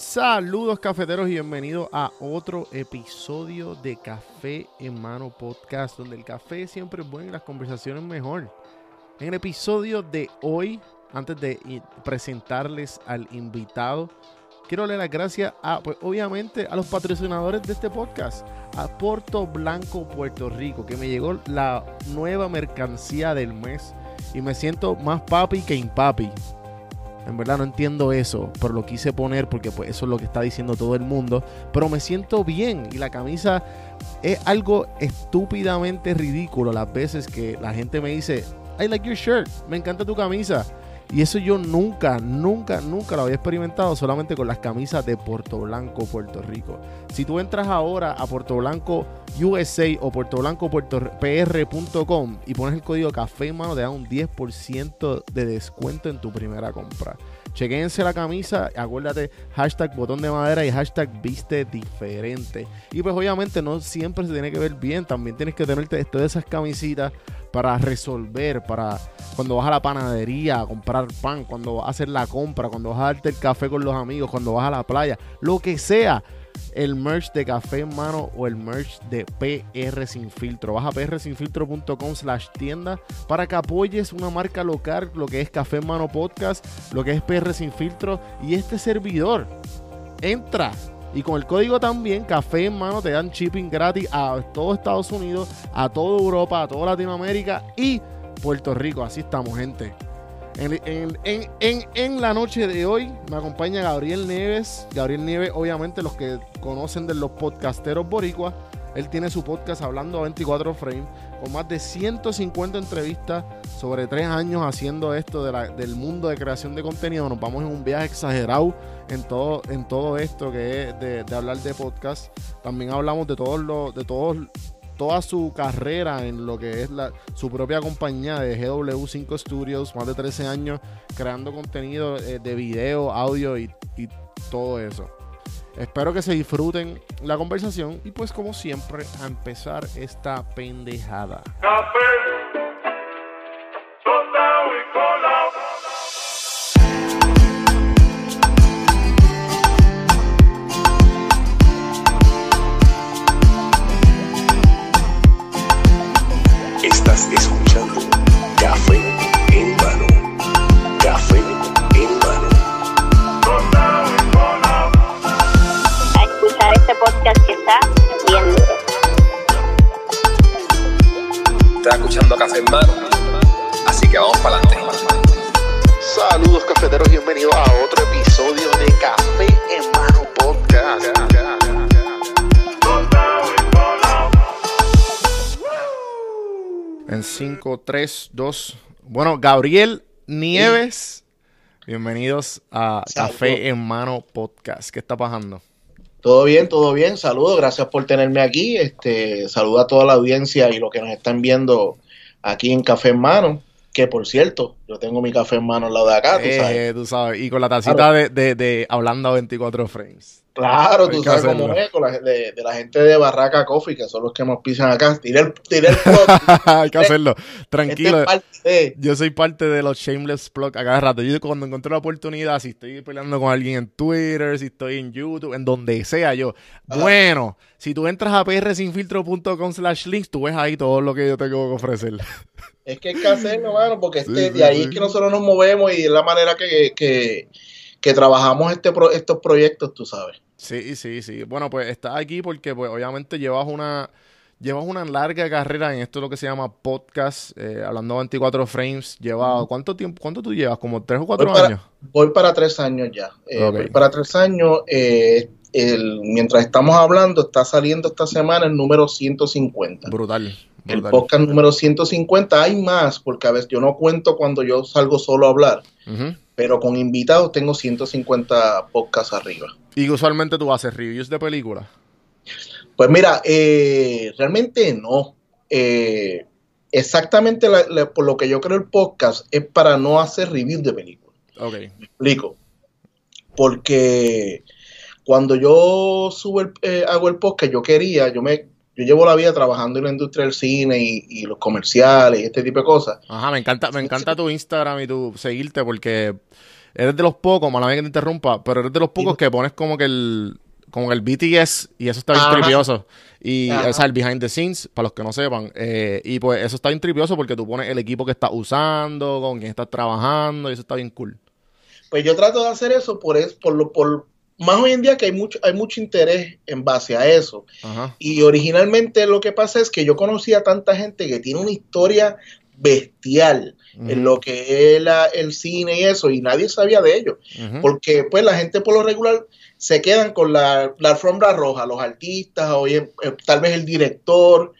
Saludos cafeteros y bienvenidos a otro episodio de Café en Mano Podcast, donde el café siempre es bueno y las conversaciones mejor. En el episodio de hoy, antes de presentarles al invitado, quiero darle las gracias a, pues obviamente, a los patrocinadores de este podcast, a Puerto Blanco, Puerto Rico, que me llegó la nueva mercancía del mes y me siento más papi que impapi. En verdad no entiendo eso, pero lo quise poner porque pues eso es lo que está diciendo todo el mundo. Pero me siento bien y la camisa es algo estúpidamente ridículo las veces que la gente me dice, I like your shirt, me encanta tu camisa. Y eso yo nunca, nunca, nunca lo había experimentado solamente con las camisas de Puerto Blanco, Puerto Rico. Si tú entras ahora a Puerto Blanco USA o Puerto Blanco PR.com y pones el código café mano, te dan un 10% de descuento en tu primera compra. Chequense la camisa, acuérdate, hashtag botón de madera y hashtag viste diferente. Y pues obviamente no siempre se tiene que ver bien, también tienes que tenerte todas esas camisitas para resolver, para cuando vas a la panadería a comprar pan, cuando vas a hacer la compra, cuando vas a darte el café con los amigos, cuando vas a la playa, lo que sea. El merch de café en mano o el merch de PR sin filtro. Vas a prsinfiltro.com slash tienda para que apoyes una marca local, lo que es Café en Mano Podcast, lo que es PR sin filtro y este servidor. Entra y con el código también, Café en Mano, te dan shipping gratis a todo Estados Unidos, a toda Europa, a toda Latinoamérica y Puerto Rico. Así estamos, gente. En, en- en- en- la noche de hoy me acompaña Gabriel Nieves. Gabriel Nieves, obviamente, los que conocen de los podcasteros boricuas, él tiene su podcast hablando a 24 frames, con más de 150 entrevistas sobre tres años haciendo esto de la- del mundo de creación de contenido. Nos vamos en un viaje exagerado en todo, en todo esto que es de, de hablar de podcast. También hablamos de todos los, de todos toda su carrera en lo que es la, su propia compañía de GW5 Studios, más de 13 años creando contenido eh, de video, audio y, y todo eso. Espero que se disfruten la conversación y pues como siempre a empezar esta pendejada. 3, 2. Bueno, Gabriel Nieves, bienvenidos a Saludos. Café en Mano Podcast. ¿Qué está pasando? Todo bien, todo bien. Saludos, gracias por tenerme aquí. Este, saludo a toda la audiencia y los que nos están viendo aquí en Café en Mano. Que por cierto, yo tengo mi café en mano al lado de acá, tú sabes. Eh, tú sabes, y con la tacita Claro. de, de, de hablando a 24 frames. Claro, Hay tú sabes hacerlo. cómo es, con la, de, de la gente de Barraca Coffee, que son los que nos pisan acá. Tiré el, tiré el plug. Hay que hacerlo. Este Tranquilo. es parte de- Yo soy parte de los shameless plug a cada rato. Yo cuando encuentro la oportunidad, si estoy peleando con alguien en Twitter, si estoy en YouTube, en donde sea yo. Ajá. Bueno, si tú entras a prsinfiltro.com slash links, tú ves ahí todo lo que yo tengo que ofrecer. Es que hay que hacerlo, mano, porque Sí, este, sí, de ahí sí. es que nosotros nos movemos y es la manera que, que, que trabajamos este pro- estos proyectos, tú sabes. Sí, sí, sí. Bueno, pues estás aquí porque pues obviamente llevas una llevas una larga carrera en esto lo que se llama podcast, eh, hablando 24 frames. Lleva ¿cuánto tiempo? ¿Cuánto tú llevas? Como tres o cuatro Voy para- años. Voy para tres años ya. Eh. Voy para tres años. eh, el- mientras estamos hablando, está saliendo esta semana el número 150. Brutal. El podcast número 150. Hay más, porque a veces yo no cuento cuando yo salgo solo a hablar, pero con invitados tengo 150 podcasts arriba. Y usualmente tú haces reviews de películas. Pues mira, eh, realmente no. Eh, exactamente la- la- por lo que yo creo el podcast es para no hacer reviews de películas. Ok. Me explico. Porque cuando yo subo el, eh, hago el podcast, yo quería, yo me, yo llevo la vida trabajando en la industria del cine y, y los comerciales y este tipo de cosas. Ajá, me encanta, me encanta tu Instagram y tu seguirte porque eres de los pocos, mala mía que te interrumpa, pero eres de los pocos que pones como que el como que el BTS y eso está bien Ajá. tripioso. Y, Ajá. o sea, el behind the scenes, para los que no sepan. eh, y pues eso está bien tripioso porque tú pones el equipo que estás usando, con quién estás trabajando, y eso está bien cool. Pues yo trato de hacer eso por, es, por, lo, por más hoy en día que hay mucho, hay mucho interés en base a eso. Ajá. Y originalmente lo que pasa es que yo conocí a tanta gente que tiene una historia bestial en lo que es la- el cine y eso, y nadie sabía de ello. Porque pues la gente por lo regular se quedan con la, la alfombra roja, los artistas, oye, eh, tal vez el director,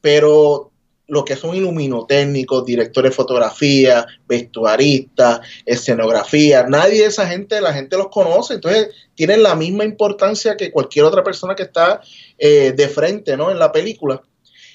pero lo que son iluminotécnicos, directores de fotografía, vestuaristas, escenografía, nadie de esa gente, la gente los conoce, entonces tienen la misma importancia que cualquier otra persona que está eh, de frente, ¿no? En la película.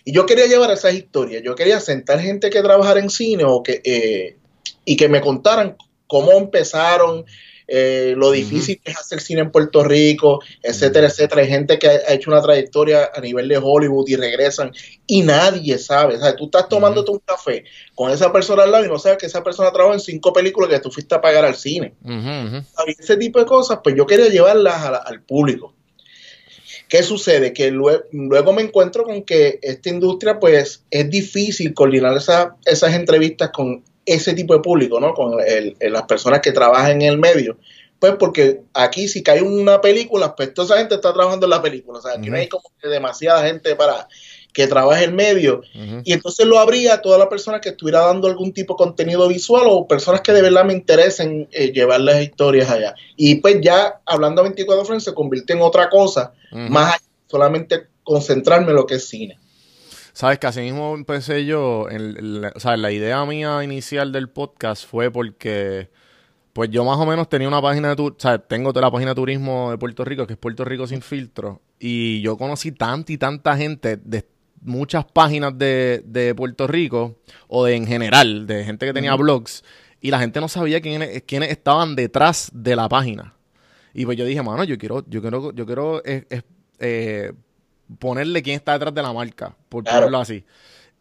Y yo quería llevar esas historias, yo quería sentar gente que trabajara en cine o que, eh, y que me contaran cómo empezaron, eh, lo difícil que es hacer cine en Puerto Rico, etcétera, etcétera. Hay gente que ha, hecho una trayectoria a nivel de Hollywood y regresan y nadie sabe. O sea, tú estás tomándote un café con esa persona al lado y no sabes que esa persona trabajó en cinco películas que tú fuiste a pagar al cine. Ese tipo de cosas, pues yo quería llevarlas a la- al público. ¿Qué sucede? Que luego, luego me encuentro con que esta industria, pues, es difícil coordinar esa- esas entrevistas con ese tipo de público, ¿no? Con el- el- las personas que trabajan en el medio. Pues porque aquí si cae una película, pues toda esa gente está trabajando en la película. O sea, aquí no hay como que demasiada gente para que trabaje el medio. Y entonces lo habría a toda la persona que estuviera dando algún tipo de contenido visual o personas que de verdad me interesen eh, llevar las historias allá. Y pues ya hablando a 24 frames se convierte en otra cosa, más allá solamente concentrarme en lo que es cine. Sabes que así mismo empecé yo, en, en la- o sea, la idea mía inicial del podcast fue porque, pues yo más o menos tenía una página de tu, o sea, tengo la página de turismo de Puerto Rico, que es Puerto Rico sin filtro, y yo conocí tanta y tanta gente de muchas páginas de, de Puerto Rico, o de en general, de gente que tenía blogs, y la gente no sabía quiénes, quiénes estaban detrás de la página. Y pues yo dije, mano, yo quiero, yo quiero, yo quiero eh, eh, ponerle quién está detrás de la marca, por Claro. ponerlo así.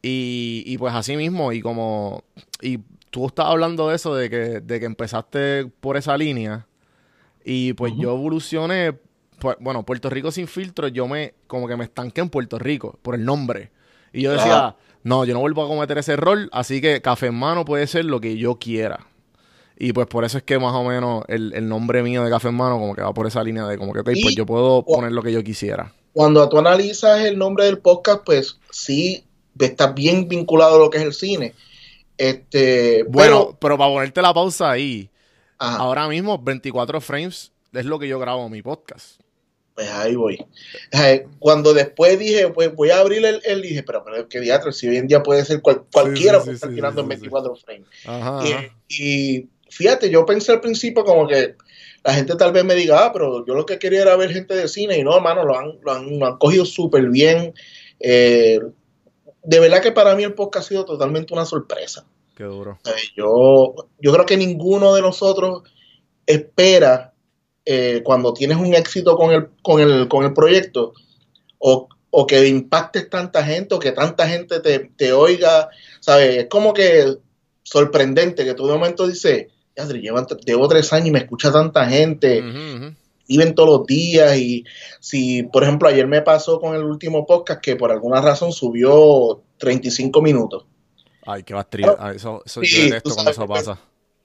Y, y pues así mismo, y como, y tú estás hablando de eso, de que, de que empezaste por esa línea, y pues yo evolucioné, pues, bueno, Puerto Rico sin filtro, yo me, como que me estanqué en Puerto Rico, por el nombre. Y yo decía, no, yo no vuelvo a cometer ese error, así que Café en Mano puede ser lo que yo quiera. Y pues por eso es que más o menos el, el nombre mío de Café en Mano como que va por esa línea de como que, ok, Y- pues yo puedo poner lo que yo quisiera. Cuando tú analizas el nombre del podcast, pues sí, está bien vinculado a lo que es el cine. Este, Bueno, pero para ponerte la pausa ahí, pero, ajá, ahora mismo 24 frames es lo que yo grabo en mi podcast. pues ahí voy. Eh, Cuando después dije, pues voy a abrir el, el dije, pero, pero qué teatro, si hoy en día puede ser cual- cualquiera sí, puede sí, estar tirando en sí. 24 frames. Ajá. Y, ajá. y fíjate, yo pensé al principio como que la gente tal vez me diga, ah, pero yo lo que quería era ver gente de cine y no, hermano, lo han, lo han, lo han cogido súper bien. Eh, de verdad que para mí el podcast ha sido totalmente una sorpresa. Qué duro. Eh, Yo, yo creo que ninguno de nosotros espera eh, cuando tienes un éxito con el, con el, con el proyecto o, o que impactes tanta gente o que tanta gente te, te oiga, ¿sabes? Es como que sorprendente que tú de momento dices, "Yadri, llevan, llevo tres años y me escucha tanta gente, Ujú, ujú. viven todos los días y si, por ejemplo, ayer me pasó con el último podcast que por alguna razón subió 35 minutos. Ay, qué bastría. Ay, eso, eso Sí, yo cuando eso pasa.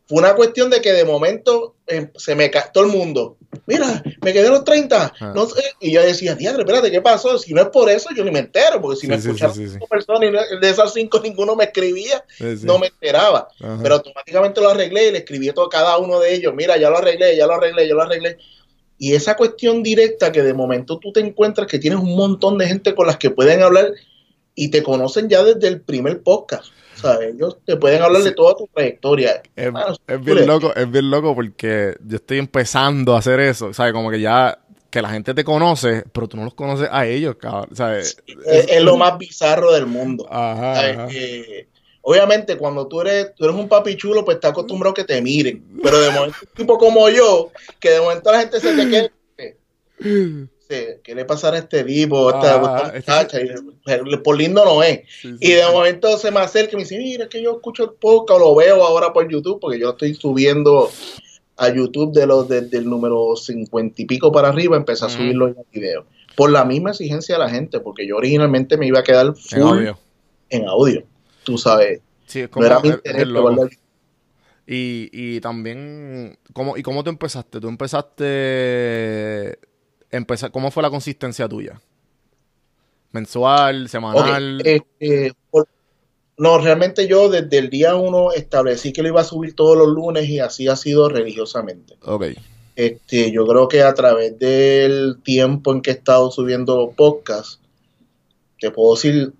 Fue una cuestión de que de momento eh, se me ca todo el mundo. Mira, me quedé a los 30. Ah. No sé. Y yo decía, diadre, espérate, ¿qué pasó? Si no es por eso, yo ni me entero, porque si Sí, me sí, escucharon sí, cinco personas y de esas cinco ninguno me escribía, no me enteraba. Ajá. Pero automáticamente lo arreglé y le escribí a todo, cada uno de ellos, mira, ya lo arreglé, ya lo arreglé, ya lo arreglé. Y esa cuestión directa que de momento tú te encuentras que tienes un montón de gente con las que pueden hablar y te conocen ya desde el primer podcast. ¿Sabes? Ellos te pueden hablar de toda tu trayectoria. Es, es bien loco, es bien loco porque yo estoy empezando a hacer eso, ¿sabes? Como que ya que la gente te conoce, pero tú no los conoces a ellos, cabrón, ¿sabes? Es, es lo más bizarro del mundo. Ajá, ¿sabes? ajá. Que, obviamente, cuando tú eres, tú eres un papi chulo, pues estás acostumbrado a que te miren. Pero de momento, un tipo como yo, que de momento la gente se te queda. Dice, ¿Qué le pasará a este tipo? a Esta, Ah, esta este- muchacha? Y, por lindo no es. Sí, sí, Y de sí. momento se me acerca y me dice, mira, es que yo escucho el podcast o lo veo ahora por YouTube, porque yo estoy subiendo a YouTube de los desde el número 50 y pico para arriba, empecé a subir los videos. Por la misma exigencia de la gente, porque yo originalmente me iba a quedar En full audio. en audio. Tú sabes, Sí, es no como era mi interés guardar- Y, y también, ¿cómo, ¿y cómo tú empezaste? ¿Tú empezaste, empeza- cómo fue la consistencia tuya? ¿Mensual, semanal? este, por- no, realmente yo desde el día uno establecí que lo iba a subir todos los lunes y así ha sido religiosamente. ok. Este, yo creo que a través del tiempo en que he estado subiendo podcast, te puedo decir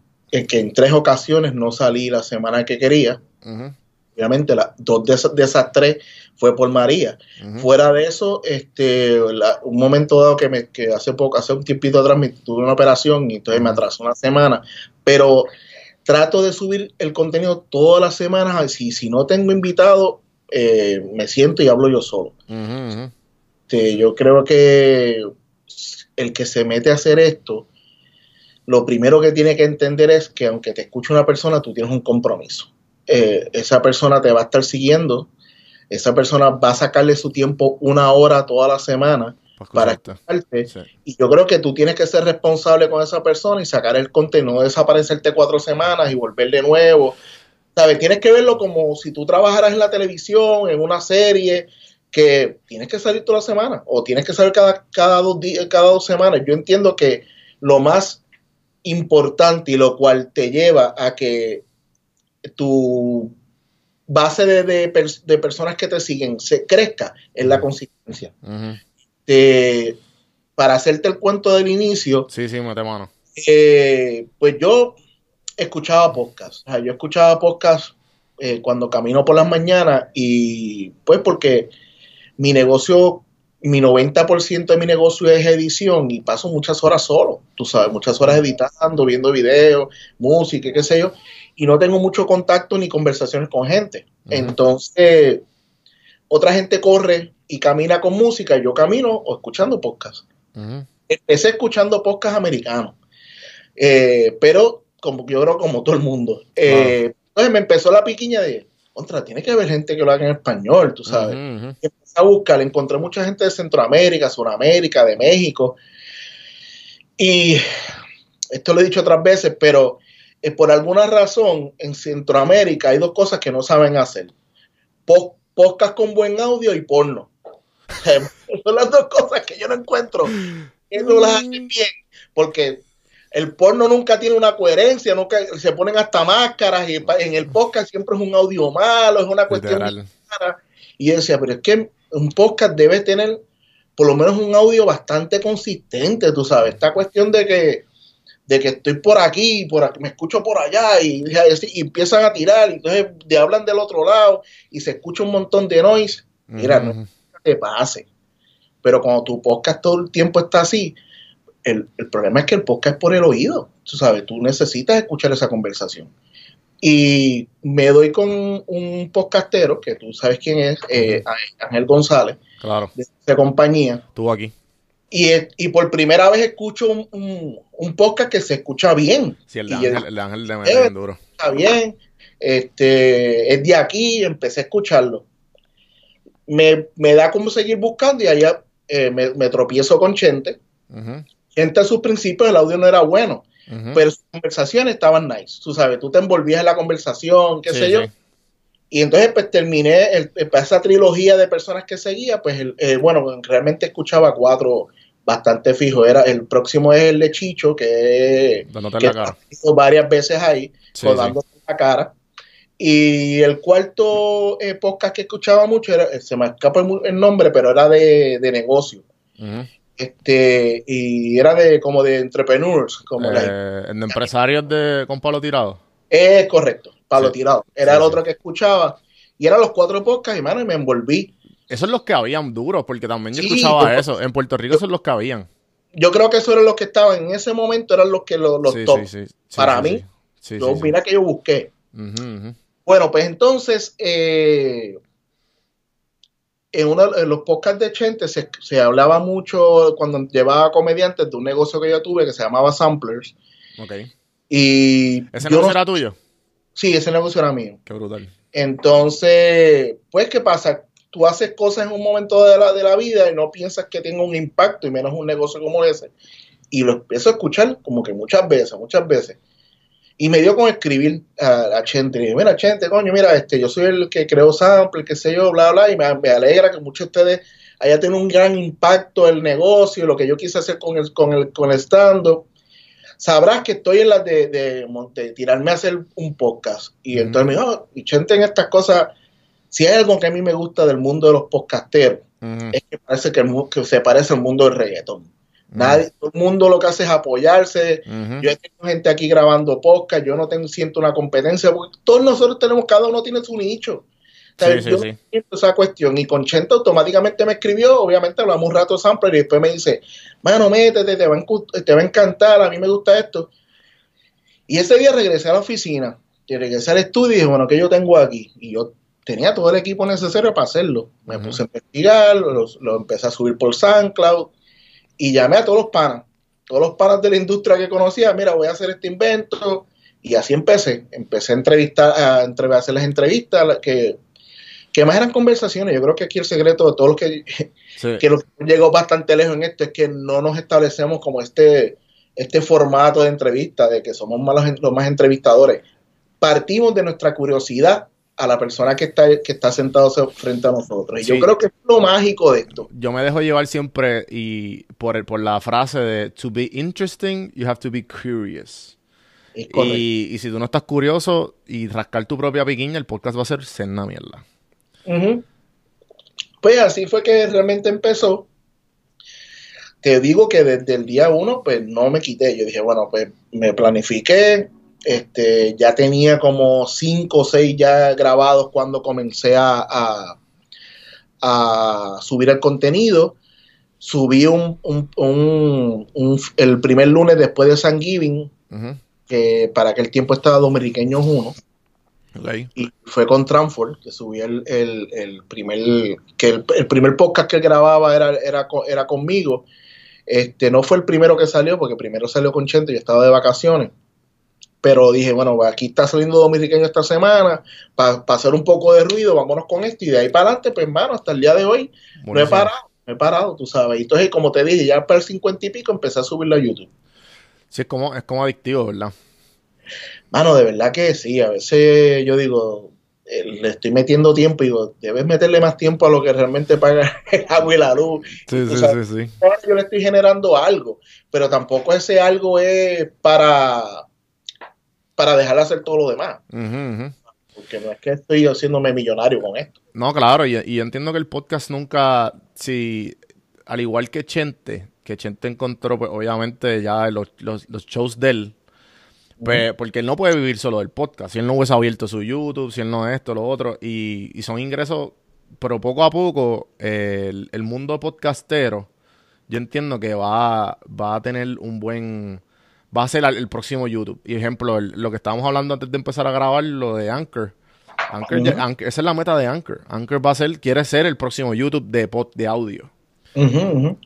que en tres ocasiones no salí la semana que quería. Ujú, Obviamente, las dos de esas, de esas tres fue por María. Fuera de eso, este, la- un momento dado que, me, que hace poco, hace un tiempito atrás, me tuve una operación y entonces me atrasó una semana. Pero trato de subir el contenido todas las semanas. Si, si no tengo invitado, eh, me siento y hablo yo solo. Este, yo creo que el que se mete a hacer esto, lo primero que tiene que entender es que aunque te escuche una persona, tú tienes un compromiso. Eh, esa persona te va a estar siguiendo, esa persona va a sacarle su tiempo una hora toda la semana Para para escucharte. escucharte. Sí. Y yo creo que tú tienes que ser responsable con esa persona y sacar el contenido, no desaparecerte cuatro semanas y volver de nuevo. ¿Sabes? Tienes que verlo como si tú trabajaras en la televisión, en una serie, que tienes que salir toda la semana o tienes que salir cada, cada, dos, días, cada dos semanas. Yo entiendo que lo más importante y lo cual te lleva a que tu base de, de pers- de personas que te siguen se crezca es la consistencia eh, para hacerte el cuento del inicio, Sí, sí, mete mano. eh, pues yo escuchaba podcast. O sea, yo escuchaba podcast eh, cuando camino por las mañanas y pues porque mi negocio, mi 90% de mi negocio es edición y paso muchas horas solo, tú sabes, muchas horas editando, viendo videos, música, qué sé yo, y no tengo mucho contacto ni conversaciones con gente. Entonces, otra gente corre y camina con música, y yo camino o escuchando podcast Ujú. empecé escuchando podcast americanos, Eh, pero como yo creo como todo el mundo. Eh, Entonces me empezó la piquiña de, contra, tiene que haber gente que lo haga en español, tú sabes. Empecé a buscar, encontré mucha gente de Centroamérica, Suramérica, de México. Y esto lo he dicho otras veces, pero eh, por alguna razón en Centroamérica hay dos cosas que no saben hacer. Po- podcast con buen audio y porno. Son las dos cosas que yo no encuentro que no las hacen bien, porque el porno nunca tiene una coherencia, nunca se ponen hasta máscaras y en el podcast siempre es un audio malo, es una cuestión rara. Y yo decía, pero es que un podcast debe tener por lo menos un audio bastante consistente, tú sabes, esta cuestión de que de que estoy por aquí, por aquí, me escucho por allá y, y empiezan a tirar, y entonces de hablan del otro lado y se escucha un montón de noise. Mira, no te pase. Pero cuando tu podcast todo el tiempo está así, el, el problema es que el podcast es por el oído. Tú sabes, tú necesitas escuchar esa conversación. Y me doy con un podcastero, que tú sabes quién es, eh, Ángel González, Claro, de esa compañía. tú aquí. Y, y por primera vez escucho un, un- un podcast que se escucha bien. Sí, el de Ángel, el de Ángel mete Eh, bien duro. está bien, este, es de aquí, empecé a escucharlo. Me, me da como seguir buscando y allá eh, me, me tropiezo con Chente. Ujú, Chente a sus principios el audio no era bueno, pero sus conversaciones estaban nice. Tú sabes, tú te envolvías en la conversación, qué Sí, sé yo. Y entonces pues terminé el- esa trilogía de personas que seguía, pues el- eh, bueno, realmente escuchaba cuatro bastante fijos. Era, el próximo es el de Chicho, que, que cara. hizo varias veces ahí Sí, rodando la cara. Y el cuarto eh, podcast que escuchaba mucho, era, se me escapa el, nombre, pero era de, de negocio. Ujú. Este, y era de como de entrepreneurs, como la- Eh, de empresarios de, con palo tirado. es correcto, palo Sí. tirado. Era Sí, el sí. otro que escuchaba. Y eran los cuatro podcasts, hermano, y me envolví. Esos son los que habían duros, porque también yo escuchaba eso. En Puerto Rico son los que habían. Yo creo que esos eran los que estaban en ese momento, eran los que los, top. Para mí, yo, mira que yo busqué. Bueno, pues entonces, eh, en, uno, en los podcasts de Chente se, se hablaba mucho cuando llevaba comediantes de un negocio que yo tuve que se llamaba Samplers. Ok. Y ¿Ese no no- será tuyo? Sí, ese negocio era mío. Qué brutal. Entonces, pues, ¿qué pasa? tú haces cosas en un momento de la, de la vida y no piensas que tenga un impacto, y menos un negocio como ese. Y lo empiezo a escuchar como que muchas veces, muchas veces. Y me dio con escribir a, a Chente. Y dije, mira, Chente, coño, mira, este, yo soy el que creó Sample, que sé yo, bla, bla, y me, me alegra que muchos de ustedes haya tenido un gran impacto el negocio, lo que yo quise hacer con el, con el, con el stand-up. Sabrás que estoy en la de, de, tirarme a hacer un podcast. Y entonces me dijo, "Oh, y Chente en estas cosas, si hay algo que a mí me gusta del mundo de los podcasteros, es que parece que, el mu- que se parece al mundo del reggaetón. Nadie, todo el mundo lo que hace es apoyarse, yo tengo gente aquí grabando podcast, yo no tengo, siento una competencia, porque todos nosotros tenemos, cada uno tiene su nicho. O sea, Sí, sí, yo sí. no siento esa cuestión. Y con Chente automáticamente me escribió, obviamente hablamos un rato Sampler y después me dice, mano, métete, te va, te va a encantar, a mí me gusta esto. Y ese día regresé a la oficina, y regresé al estudio y dije, bueno, ¿qué yo tengo aquí? Y yo tenía todo el equipo necesario para hacerlo. Me puse a investigar, lo, lo empecé a subir por SoundCloud y llamé a todos los panas, todos los panas de la industria que conocía, mira, voy a hacer este invento. Y así empecé, empecé a entrevistar, a, entre- a hacer las entrevistas, que, que más eran conversaciones. Yo creo que aquí el secreto de todos los que, Sí. que los que llegó bastante lejos en esto es que no nos establecemos como este, este formato de entrevista, de que somos malos, los más entrevistadores. Partimos de nuestra curiosidad a la persona que está, que está sentado frente a nosotros. Y Sí. yo creo que es lo mágico de esto. Yo me dejo llevar siempre y por, el- por la frase de to be interesting, you have to be curious. Y, y si tú no estás curioso y rascar tu propia piquiña, el podcast va a ser cena mierda. Pues así fue que realmente empezó. Te digo que desde el día uno, pues no me quité. Yo dije, bueno, pues me planifiqué. Este, ya tenía como cinco o seis ya grabados cuando comencé a, a, a subir el contenido. Subí un, un- un- un- el primer lunes después de San Giving, Ujú. que para aquel tiempo estaba Dominiqueños 1 Ok. y fue con Transform que subí el, el- el primer que el, el primer podcast que grababa era, era, era conmigo este no fue el primero que salió porque primero salió con Chente y yo estaba de vacaciones pero dije bueno aquí está saliendo dominiqueño esta semana para hacer un poco de ruido vámonos con esto y de ahí para adelante pues hermano hasta el día de hoy no he Buenísimo. parado no he parado tú sabes y entonces como te dije ya para el 50 y pico empecé a subirlo a YouTube Sí, es como, es como adictivo, ¿verdad? Mano, de verdad que sí, a veces yo digo, eh, le estoy metiendo tiempo y digo, debes meterle más tiempo a lo que realmente paga el agua y la luz. Sí, sí, sabes, sí, sí. Yo le estoy generando algo, pero tampoco ese algo es para, para dejar de hacer todo lo demás, porque no es que estoy haciéndome millonario con esto. No, claro, y, y entiendo que el podcast nunca, si, al igual que Chente, que Chente encontró, pues obviamente ya los, los, los shows de él, pues, porque él no puede vivir solo del podcast, si él no hubiese abierto su YouTube, si él no esto, lo otro, y, y son ingresos, pero poco a poco eh, el, el mundo podcastero, yo entiendo que va, va a tener un buen, va a ser el, el próximo YouTube. Y ejemplo, el- lo que estábamos hablando antes de empezar a grabar, lo de Anchor. Anchor, ya-. Anchor- esa es la meta de Anchor. Anchor va a ser, quiere ser el próximo YouTube de pod, de audio.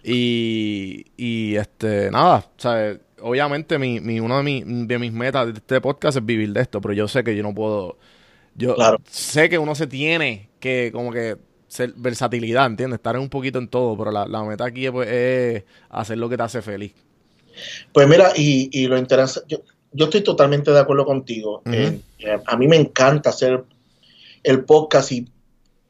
Y, y este, nada, obviamente mi, mi, una de, mi- de mis metas de este podcast es vivir de esto, pero yo sé que yo no puedo, yo Claro. sé que uno se tiene que como que ser versatilidad, ¿entiendes? Estar un poquito en todo, pero la, la meta aquí pues, es hacer lo que te hace feliz. Pues mira, y, y lo interesante, yo, yo estoy totalmente de acuerdo contigo. Eh, eh, a mí me encanta hacer el podcast y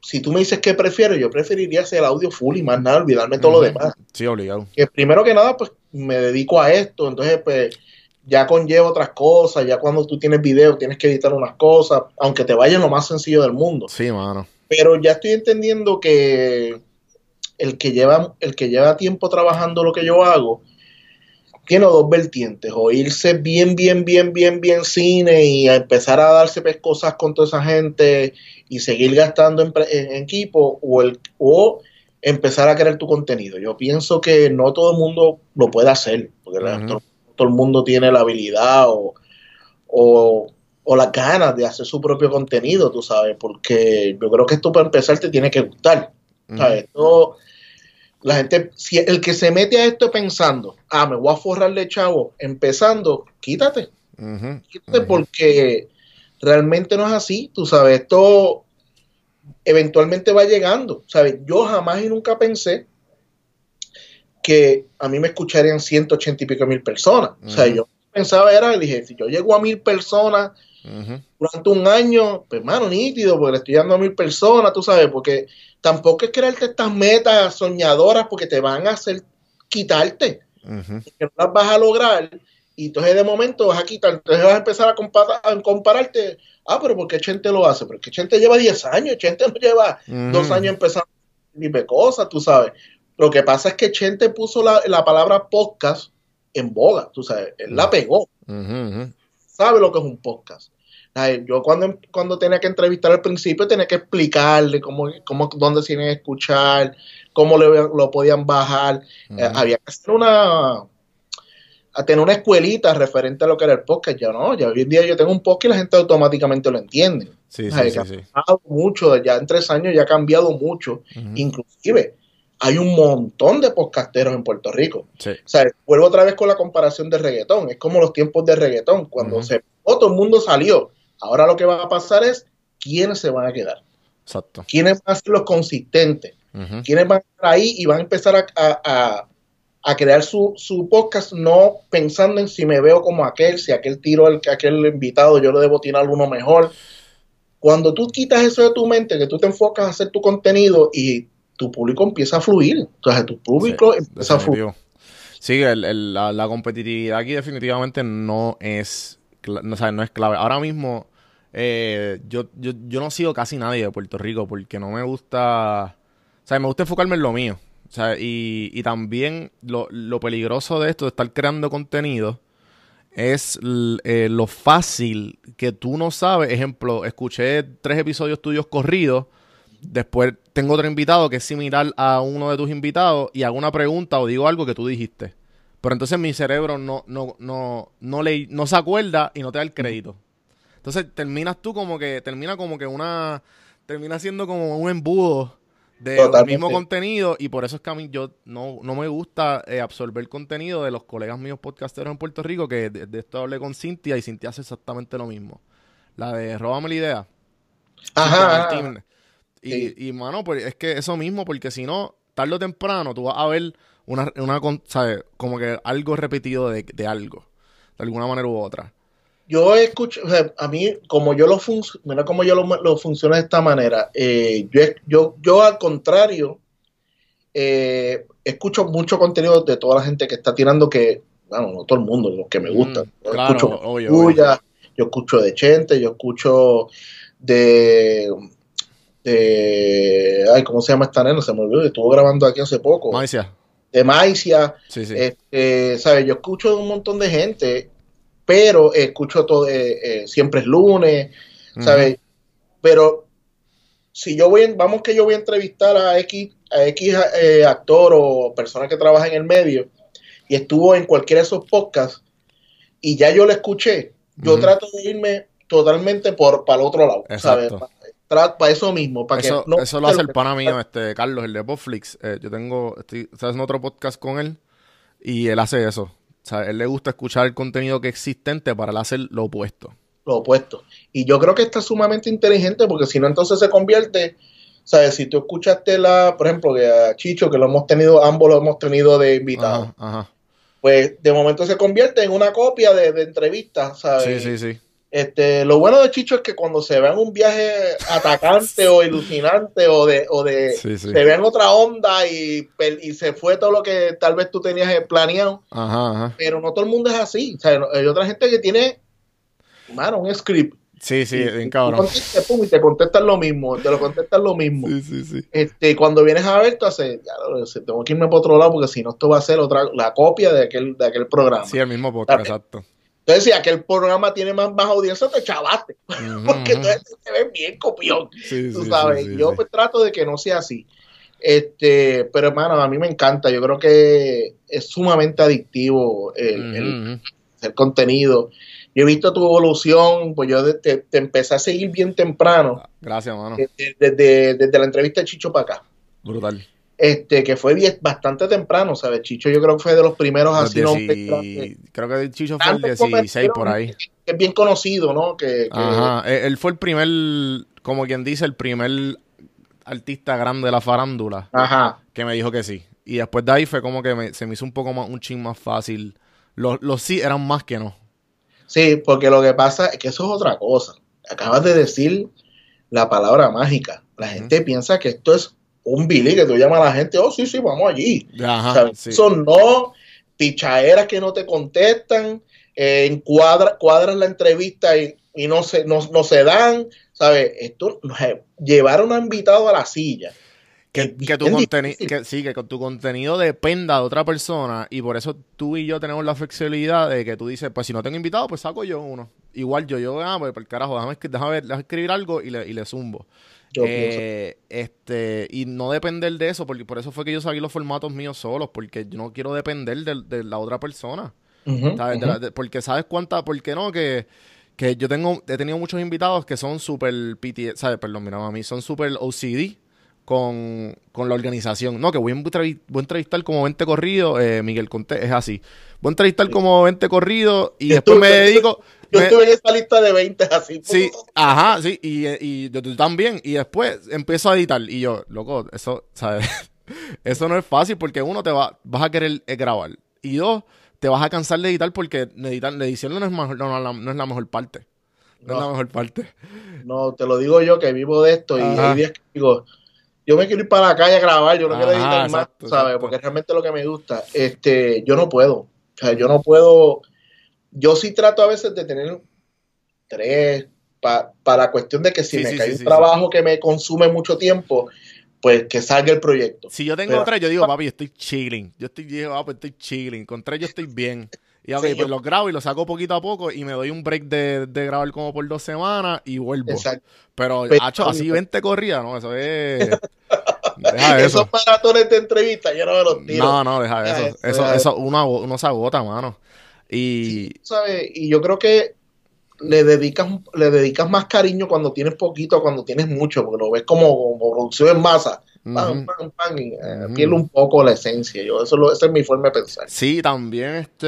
si tú me dices qué prefiero, yo preferiría hacer el audio full y más nada, olvidarme todo lo demás. Sí, obligado. Que primero que nada, pues me dedico a esto, entonces pues ya conlleva otras cosas, ya cuando tú tienes video tienes que editar unas cosas, aunque te vaya lo más sencillo del mundo. Sí, mano. Pero ya estoy entendiendo que el que lleva, el que lleva tiempo trabajando lo que yo hago, tiene dos vertientes, o irse bien, bien, bien, bien, bien cine y a empezar a darse pescosas con toda esa gente y seguir gastando en, equipo, o, el, o empezar a crear tu contenido. Yo pienso que no todo el mundo lo puede hacer, porque Ujú. todo, todo el mundo tiene la habilidad o, o, o las ganas de hacer su propio contenido, tú sabes, porque yo creo que esto para empezar te tiene que gustar. ¿sabes? La gente, si el que se mete a esto pensando, ah, me voy a forrarle chavo, empezando, quítate, quítate porque realmente no es así, tú sabes, esto, eventualmente va llegando, ¿sabes? Yo jamás y nunca pensé que a mí me escucharían 180 y pico mil personas. O sea, yo pensaba era, dije, si yo llego a mil personas durante un año, pues mano, nítido, porque le estoy dando a mil personas, tú sabes, porque tampoco es crearte estas metas soñadoras porque te van a hacer quitarte, que no las vas a lograr, y entonces de momento vas a quitar, entonces vas a empezar a, compara- a compararte, ah, pero ¿por qué Chente lo hace? Porque Chente lleva 10 años, Chente no lleva Ujú. dos años empezando ni de cosas, tú sabes. Lo que pasa es que Chente puso la, la palabra podcast en boga, tú sabes, él la pegó. Sabe lo que es un podcast. Yo cuando, cuando tenía que entrevistar al principio tenía que explicarle cómo, cómo dónde se iban a escuchar, cómo lo podían bajar. Eh, había que hacer una a tener una escuelita referente a lo que era el podcast. Ya no, ya hoy en día yo tengo un podcast y la gente automáticamente lo entiende. Sí, ha cambiado mucho, ya en tres años ya ha cambiado mucho. Ujú. Inclusive hay un montón de podcasteros en Puerto Rico. Sí. O sea, vuelvo otra vez con la comparación de reggaetón. Es como los tiempos de reggaetón. Cuando Ujú. se todo el mundo salió. Ahora lo que va a pasar es quiénes se van a quedar. Exacto. Quiénes van a ser los consistentes. Ujú. Quiénes van a estar ahí y van a empezar a, a- a- crear su, su podcast no pensando en si me veo como aquel, si aquel tiro al aquel invitado, yo le debo tirar uno mejor. Cuando tú quitas eso de tu mente, que tú te enfocas a hacer tu contenido y tu público empieza a fluir. Entonces tu público Sí, empieza a fluir. Sí, el- el- la, la competitividad aquí definitivamente no es, no, es clave. Ahora mismo, eh, yo, yo, yo no sigo casi nadie de Puerto Rico porque no me gusta, o me gusta enfocarme en lo mío. Y, y también lo, lo peligroso de esto, de estar creando contenido, es eh, lo fácil que tú no sabes. Ejemplo, escuché tres episodios tuyos corridos. Después tengo otro invitado que es similar a uno de tus invitados y hago una pregunta o digo algo que tú dijiste. Pero entonces mi cerebro no, no, no, no, le, no se acuerda y no te da el crédito. Entonces terminas tú como que, termina como que una, termina siendo como un embudo del mismo contenido y por eso es que a mí yo no, no me gusta eh, absorber contenido de los colegas míos podcasteros en Puerto Rico que de, de esto hablé con Cintia y Cintia hace exactamente lo mismo. La de Róbame la idea. Ajá. Y, Sí. y, mano, pues es que eso mismo, porque si no, tarde o temprano, tú vas a ver una, una. Como que algo repetido de, de algo, de alguna manera u otra. Yo escucho, o sea, a mí, como yo lo mira cómo yo lo, lo funciono de esta manera. eh, yo, yo, yo, al contrario, eh, escucho mucho contenido de toda la gente que está tirando que, bueno, no todo el mundo, los que me gustan. Mm, yo claro, escucho obvio, yo escucho de Chente, yo escucho de, de, ay, ¿cómo se llama esta nena? Se me olvidó, estuvo grabando aquí hace poco. Maicia. De Maicia. Sí, sí. Este, ¿sabes? Yo escucho de un montón de gente, pero escucho todo, eh, eh, siempre es lunes, ¿sabes? Pero si yo voy, vamos que yo voy a entrevistar a X, a X eh, actor o persona que trabaja en el medio y estuvo en cualquiera de esos podcasts y ya yo lo escuché, yo trato de irme totalmente por para el otro lado, ¿sabes? Para eso mismo, para Eso, que no eso lo hace el pana mío, este Carlos, el de Popflix. Eh, yo tengo, estoy, estoy haciendo otro podcast con él y él hace eso. O sea, él le gusta escuchar el contenido que es existente para él hacer lo opuesto. lo opuesto. Y yo creo que está sumamente inteligente porque si no, entonces se convierte, ¿sabes? Si tú escuchaste la, por ejemplo, que a Chicho, que lo hemos tenido, ambos lo hemos tenido de invitado, Ajá, ajá. pues de momento se convierte en una copia de, de entrevistas, ¿sabes? Sí, sí, sí. Este, lo bueno de Chicho es que cuando se ve en un viaje atacante o ilucinante o de, o de Sí, sí. se ve en otra onda y, se fue todo lo que tal vez tú tenías planeado, Ajá, ajá. pero no todo el mundo es así. O sea, hay otra gente que tiene, mano, un script. Sí, sí, Y- bien cabrón. contestas, pum, y te contestan lo mismo, te lo contestan lo mismo. Sí, sí, sí. Este, cuando vienes a ver, tú haces, ya, tengo que irme para otro lado porque si no, esto va a ser otra, la copia de aquel, de aquel programa. Sí, el mismo podcast, exacto. Entonces, si aquel programa tiene más baja audiencia, te chavaste. Porque entonces te ves bien copión. Sí, Tú sí, sabes, sí, yo pues trato de que no sea así. Este, pero hermano, a mí me encanta. Yo creo que es sumamente adictivo el, el contenido. Yo he visto tu evolución, pues yo te, te empecé a seguir bien temprano, Gracias, mano. desde, desde- desde la entrevista de Chicho para acá. Brutal. Este, que fue bien- bastante temprano, ¿sabes? Chicho yo creo que fue de los primeros Los así, ¿no? dieci- Creo que Chicho fue el Tanto 16 por ahí. que es bien conocido, ¿no? Que, Ajá. Él él fue el primer, como quien dice, el primer artista grande de la farándula Ajá. que me dijo que sí. Y después de ahí fue como que me- se me hizo un poco más, un ching más fácil. Los, los sí eran más que no. Sí, porque lo que pasa es que eso es otra cosa. Acabas de decir la palabra mágica. La gente piensa que esto es un Billy que tú llamas a la gente, oh, sí, sí, vamos allí. Ajá, sí. Eso no, pichaeras que no te contestan, eh, encuadra- cuadras la entrevista y, y no, se, no, no se dan, ¿sabes? Esto, eh, llevar a un invitado a la silla. Que, que tu que sí, que tu contenido dependa de otra persona y por eso tú y yo tenemos la flexibilidad de que tú dices, pues si no tengo invitado, pues saco yo uno. Igual yo, yo, ah, pues por carajo, déjame, déjame, déjame escribir algo y le, y le zumbo. Yo. Eh, este, y no depender de eso, porque por eso fue que yo saqué los formatos míos solos, porque yo no quiero depender de, de la otra persona. Porque sabes cuánta, ¿por qué no? Que, que yo tengo, he tenido muchos invitados que son súper ¿sabes? Perdón, mira, a mí son súper OCD con, con la organización. No, que voy a, voy a entrevistar como 20 corridos, eh, Miguel Conté, es así. Voy a entrevistar como 20 corridos y después me dedico... Yo estuve en esa lista de 20 así. Sí, ajá, sí, y, y yo- también. Y después empiezo a editar. Y yo, loco, eso, ¿sabes? eso no es fácil porque uno te va, vas a querer eh, grabar. Y dos, te vas a cansar de editar porque editar, la edición no es, mejor- no, no, la- no es la mejor parte. No, es la mejor parte. No, te lo digo yo que vivo de esto y hay días que digo, yo me quiero ir para la calle a grabar, yo no quiero editar más, exacto, ¿sabes? exacto. Porque realmente es lo que me gusta. Este, yo no puedo. O sea, yo no puedo. Yo sí trato a veces de tener tres pa- para cuestión de que si Sí, me sí, cae sí, un trabajo que me consume mucho tiempo, pues que salga el proyecto. Si yo tengo Pero- tres, yo digo, papi, estoy chilling. Yo estoy, yo digo, ah, pues estoy chilling. Con tres yo estoy bien. Y ok, Sí, pues yo- los grabo y los saco poquito a poco y me doy un break de, de grabar como por dos semanas y vuelvo. Exacto. Pero, Pero- hacho, así 20 corridas, ¿no? Eso es... Deja eso. Esos maratones de entrevista, yo no me los tiro. No, no, deja Deja eso. eso, Eso, deja eso, uno, uno se agota, mano. Y ¿sabes? Y yo creo que le dedicas, le dedicas más cariño cuando tienes poquito cuando tienes mucho, porque lo ves como, como producción en masa. Pam, Ujú. pam, pam, y, eh, pierde un poco la esencia. Yo, eso lo, esa es mi forma de pensar. sí, también este,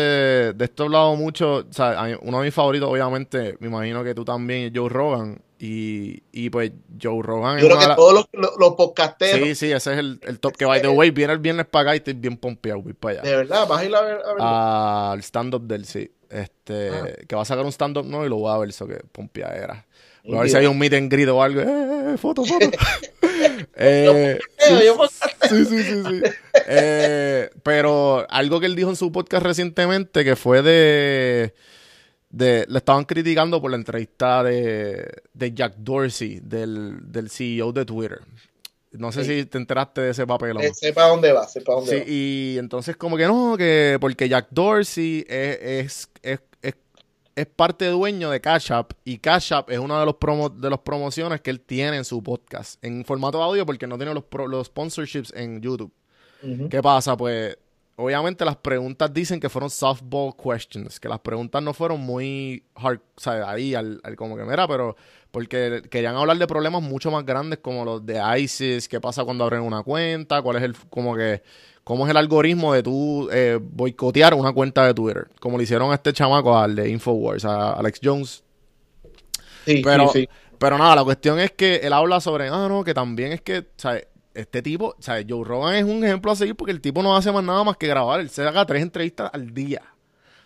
de esto he hablado mucho. O sea, uno de mis favoritos, obviamente, me imagino que tú también, Joe Rogan. Y, y pues Joe Rogan Yo creo que todos los, los, los podcasteros, Sí, sí, ese es el, el top. Que by the way, viene el viernes para acá y estoy bien pompeado, voy para allá. de verdad, vas a ir a ver. A Al stand-up del sí. Este, Ah. que va a sacar un stand-up no y lo voy a ver, eso que pompeadera. Voy a ver si hay un meet and greet o algo. Eh, foto, foto. eh, Eh, podcaste- Sí, sí, sí, sí. Eh, pero algo que él dijo en su podcast recientemente que fue de... de le estaban criticando por la entrevista de, de Jack Dorsey, del, del CEO de Twitter. No sé Sí. si te enteraste de ese papelón. eh, sepa dónde va, sepa dónde Sí, va. y entonces como que no, que porque Jack Dorsey es, es, es, es- es parte dueño de Cash App y Cash App es una de los promo, de los promociones que él tiene en su podcast en formato de audio porque no tiene los, los sponsorships en YouTube. ¿Qué pasa? Pues obviamente las preguntas dicen que fueron softball questions, que las preguntas no fueron muy hard, o sea, ahí al, al como que mira, pero porque querían hablar de problemas mucho más grandes como los de ISIS, qué pasa cuando abren una cuenta, cuál es el, como que, cómo es el algoritmo de tú eh, boicotear una cuenta de Twitter, como le hicieron a este chamaco, al de Infowars, a Alex Jones. Sí, Pero, sí, sí. pero nada, la cuestión es que él habla sobre, ah, no, que también es que, ¿sabes? Este tipo, ¿sabes? Joe Rogan es un ejemplo a seguir porque el tipo no hace más nada más que grabar. Él se haga tres entrevistas al día.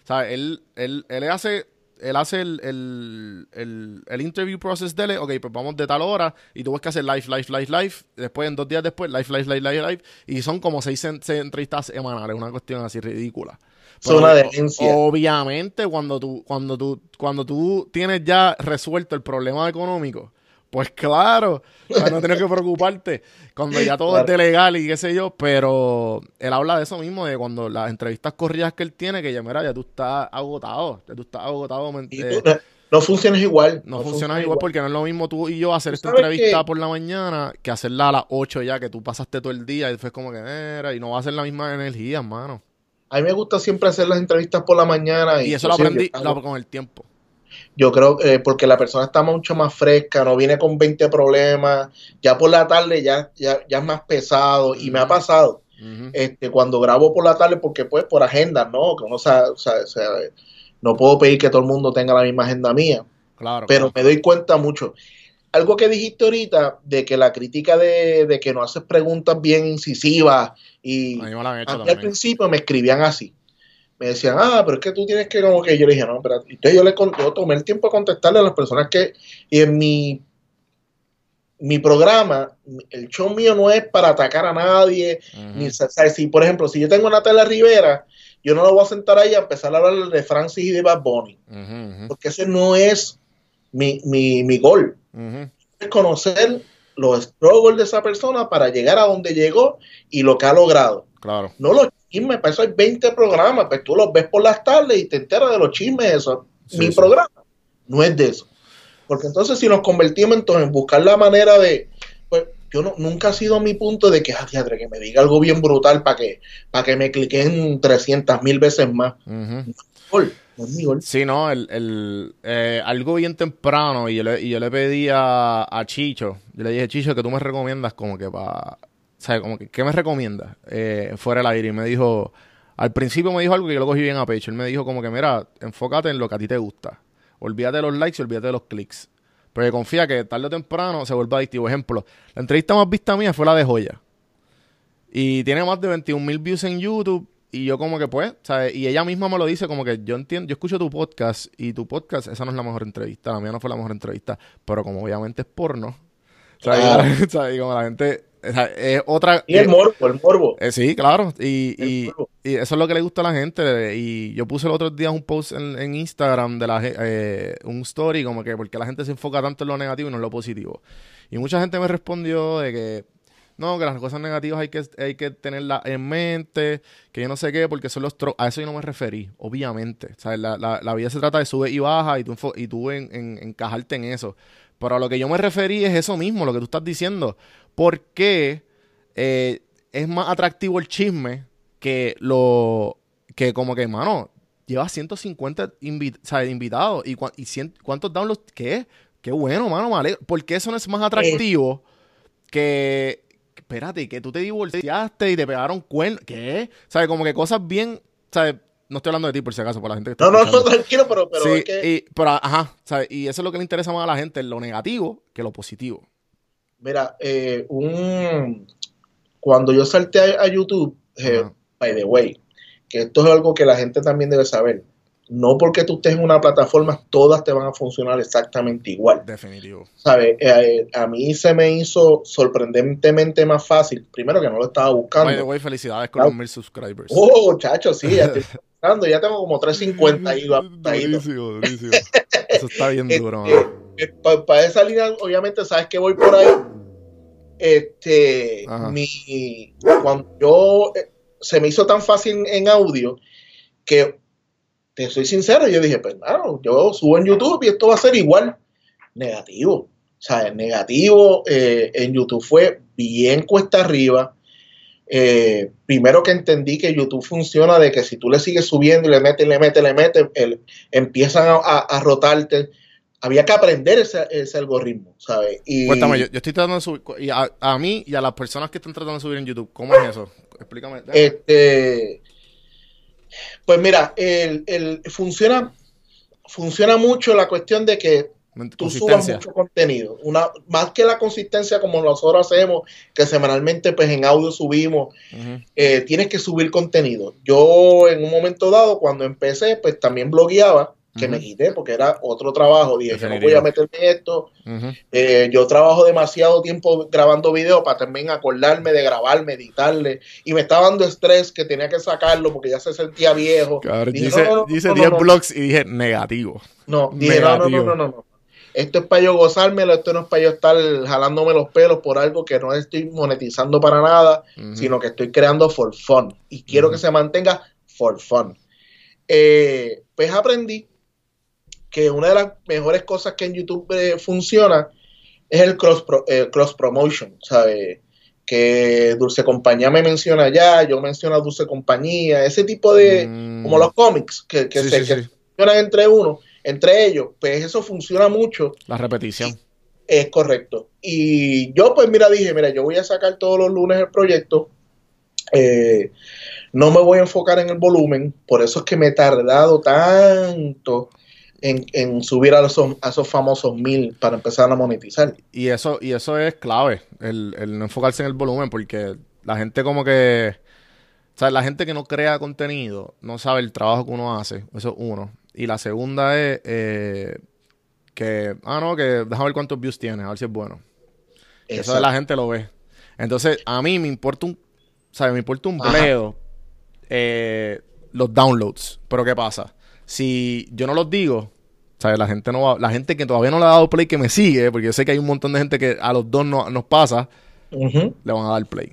¿Sabes? Él, él, él hace, él hace el, el, el, el interview process de él. Ok, pues vamos de tal hora y tú ves que hacer live, live, live, live. Después, en dos días después, live, live, live, live, live. Y son como seis, en- seis entrevistas semanales. Una cuestión así ridícula. Es una Pero, demencia. Obviamente, cuando tú, cuando tú, cuando tú tienes ya resuelto el problema económico, pues claro, sea, no tienes que preocuparte. Cuando ya todo Claro. es de legal y qué sé yo, pero él habla de eso mismo, de cuando las entrevistas corridas que él tiene, que ya mira, ya tú estás agotado, ya tú estás agotado. Y eh, tú no, no funcionas igual. no funciona igual porque no es lo mismo tú y yo hacer esta entrevista que- por la mañana que hacerla a las 8 ya, que tú pasaste todo el día y fue como que, era, y no va a ser la misma energía, hermano. A mí me gusta siempre hacer las entrevistas por la mañana. Y eso lo inclusive aprendí lo- con el tiempo. Yo creo que porque la persona está mucho más fresca, no viene con 20 problemas, ya por la tarde ya, ya, ya es más pesado y me ha pasado este, cuando grabo por la tarde porque pues por agenda, ¿no? Que uno sabe, no puedo pedir que todo el mundo tenga la misma agenda mía, Claro. pero claro. me doy cuenta mucho. algo que dijiste ahorita de que la crítica de, de que no haces preguntas bien incisivas y A mí al principio me escribían así. Me decían, ah, pero es que tú tienes que como que yo le dije, no, pero entonces yo le yo tomé el tiempo de contestarle a las personas que y en mi mi programa, el show mío no es para atacar a nadie, ni, o sea, si por ejemplo, si yo tengo a Natalia Rivera, yo no lo voy a sentar ahí a empezar a hablar de Francis y de Bad Bunny, porque ese no es mi, mi, mi gol. Es conocer los struggles de esa persona para llegar a donde llegó y lo que ha logrado. Claro. No los chismes, para eso hay 20 programas, pues tú los ves por las tardes y te enteras de los chismes de eso. Sí, Mi sí. programa no es de eso. Porque entonces si nos convertimos entonces en buscar la manera de, pues yo no, nunca ha sido mi punto de que, ah, diadre, que me diga algo bien brutal para que, para que me cliquen 300 mil veces más. Ujú. Gol, no. Sí, no, el, el, eh, algo bien temprano y yo le, y yo le pedí a, a Chicho, yo le dije, Chicho, que tú me recomiendas como que para, ¿sabes? Como que, ¿qué me recomiendas? Eh, fuera el aire y me dijo, al principio me dijo algo que yo lo cogí bien a pecho, él me dijo como que, mira, enfócate en lo que a ti te gusta, olvídate de los likes y olvídate de los clics, porque confía que tarde o temprano se vuelva adictivo. Ejemplo, la entrevista más vista mía fue la de Joya y tiene más de 21 mil views en YouTube. Y yo como que pues, ¿sabes? Y ella misma me lo dice como que yo entiendo, yo escucho tu podcast y tu podcast, esa no es la mejor entrevista, la mía no fue la mejor entrevista, pero como obviamente es porno, ¿sabes? Claro. ¿sabes? Y como la gente, es otra... Y el morbo, el morbo. eh, sí, claro, y, y, morbo. y eso es lo que le gusta a la gente. Y yo puse el otro día un post en, en Instagram de la eh, un story como que porque la gente se enfoca tanto en lo negativo y no en lo positivo. Y mucha gente me respondió de que no, que las cosas negativas hay que, hay que tenerlas en mente, que yo no sé qué, porque son los tro- A eso yo no me referí, obviamente. La, la, la vida se trata de sube y baja y tú, y tú en, en- encajarte en eso. Pero a lo que yo me referí es eso mismo, lo que tú estás diciendo. ¿Por qué eh, es más atractivo el chisme que lo que como que, mano, lleva 150 invi- ¿sabes? invitados y, cua- y cien- cuántos downloads, ¿qué? Qué bueno, mano, me alegro. ¿Por qué eso no es más atractivo que, espérate, que tú te divorciaste y te pegaron cuernos? ¿Qué? ¿Sabes? Como que cosas bien, ¿sabes? No estoy hablando de ti por si acaso, por la gente que está No, no, no, tranquilo, pero, pero Sí, es que, y, pero ajá, ¿sabes? Y eso es lo que le interesa más a la gente, lo negativo que lo positivo. Mira, eh, un, cuando yo salté a, a YouTube, eh, by the way, que esto es algo que la gente también debe saber. No porque tú estés en una plataforma, todas te van a funcionar exactamente igual. Definitivo. ¿Sabes? Eh, a mí se me hizo sorprendentemente más fácil. Primero que no lo estaba By the buscando. way, felicidades con Claro. los mil subscribers. Oh, chacho, sí, ya estoy buscando. Ya tengo como 350 ahí. Durísimo, durísimo. Eso está bien duro, Este, mano. para esa línea, obviamente, sabes que voy por ahí. Este, Ajá. mi, cuando yo eh, se me hizo tan fácil en audio que te soy sincero, yo dije, pues claro, yo subo en YouTube y esto va a ser igual. Negativo. O sea, negativo eh, en YouTube fue bien cuesta arriba. Eh, primero que entendí que YouTube funciona de que si tú le sigues subiendo y le metes, le metes, le metes, el- empiezan a, a- a rotarte. Había que aprender ese, ese algoritmo, ¿sabes? Y Cuéntame, yo, yo estoy tratando de subir, y a, a mí y a las personas que están tratando de subir en YouTube, ¿cómo es eso? Explícame. este, pues mira, el, el- funciona, funciona mucho la cuestión de que tú subas mucho contenido. Una, más que la consistencia como nosotros hacemos, que semanalmente pues en audio subimos, eh, tienes que subir contenido. Yo en un momento dado, cuando empecé, pues también blogueaba, que me quité porque era otro trabajo. Dije, yo no voy a meterme en esto. Eh, yo trabajo demasiado tiempo grabando videos para también acordarme de grabarme, editarle. Y me estaba dando estrés que tenía que sacarlo porque ya se sentía viejo. Dije, no, no, hice no, 10 no, no. blogs y dije negativo. No, dije, no, no, no, Negativo. no, no, no. Esto es para yo gozármelo, esto no es para yo estar jalándome los pelos por algo que no estoy monetizando para nada, sino que estoy creando for fun. Y quiero que se mantenga for fun. Eh, pues aprendí que una de las mejores cosas que en YouTube eh, funciona es el cross, pro- eh, cross promotion, ¿sabes? Que Dulce Compañía me menciona ya, yo menciono a Dulce Compañía, ese tipo de, Mm. como los cómics, que, que Sí, se sí, que sí. funcionan entre uno, entre ellos, pues eso funciona mucho, La repetición. es correcto. Y yo pues mira, dije, mira, yo voy a sacar todos los lunes el proyecto, eh, no me voy a enfocar en el volumen, por eso es que me he tardado tanto en, en subir a esos, a esos famosos mil para empezar a monetizar. Y eso, y eso es clave, el, el no enfocarse en el volumen, porque la gente como que, o sea, la gente que no crea contenido no sabe el trabajo que uno hace, eso es uno. Y la segunda es eh, que, ah, no, que déjame ver cuántos views tiene, a ver si es bueno. Eso de la gente lo ve. Entonces, a mí me importa un, ¿sabes? Me importa un bledo eh, los downloads. Pero ¿qué pasa? Si yo no los digo, ¿sabes? La gente no va, la gente que todavía no le ha dado play que me sigue, porque yo sé que hay un montón de gente que a los dos no, nos pasa, le van a dar play.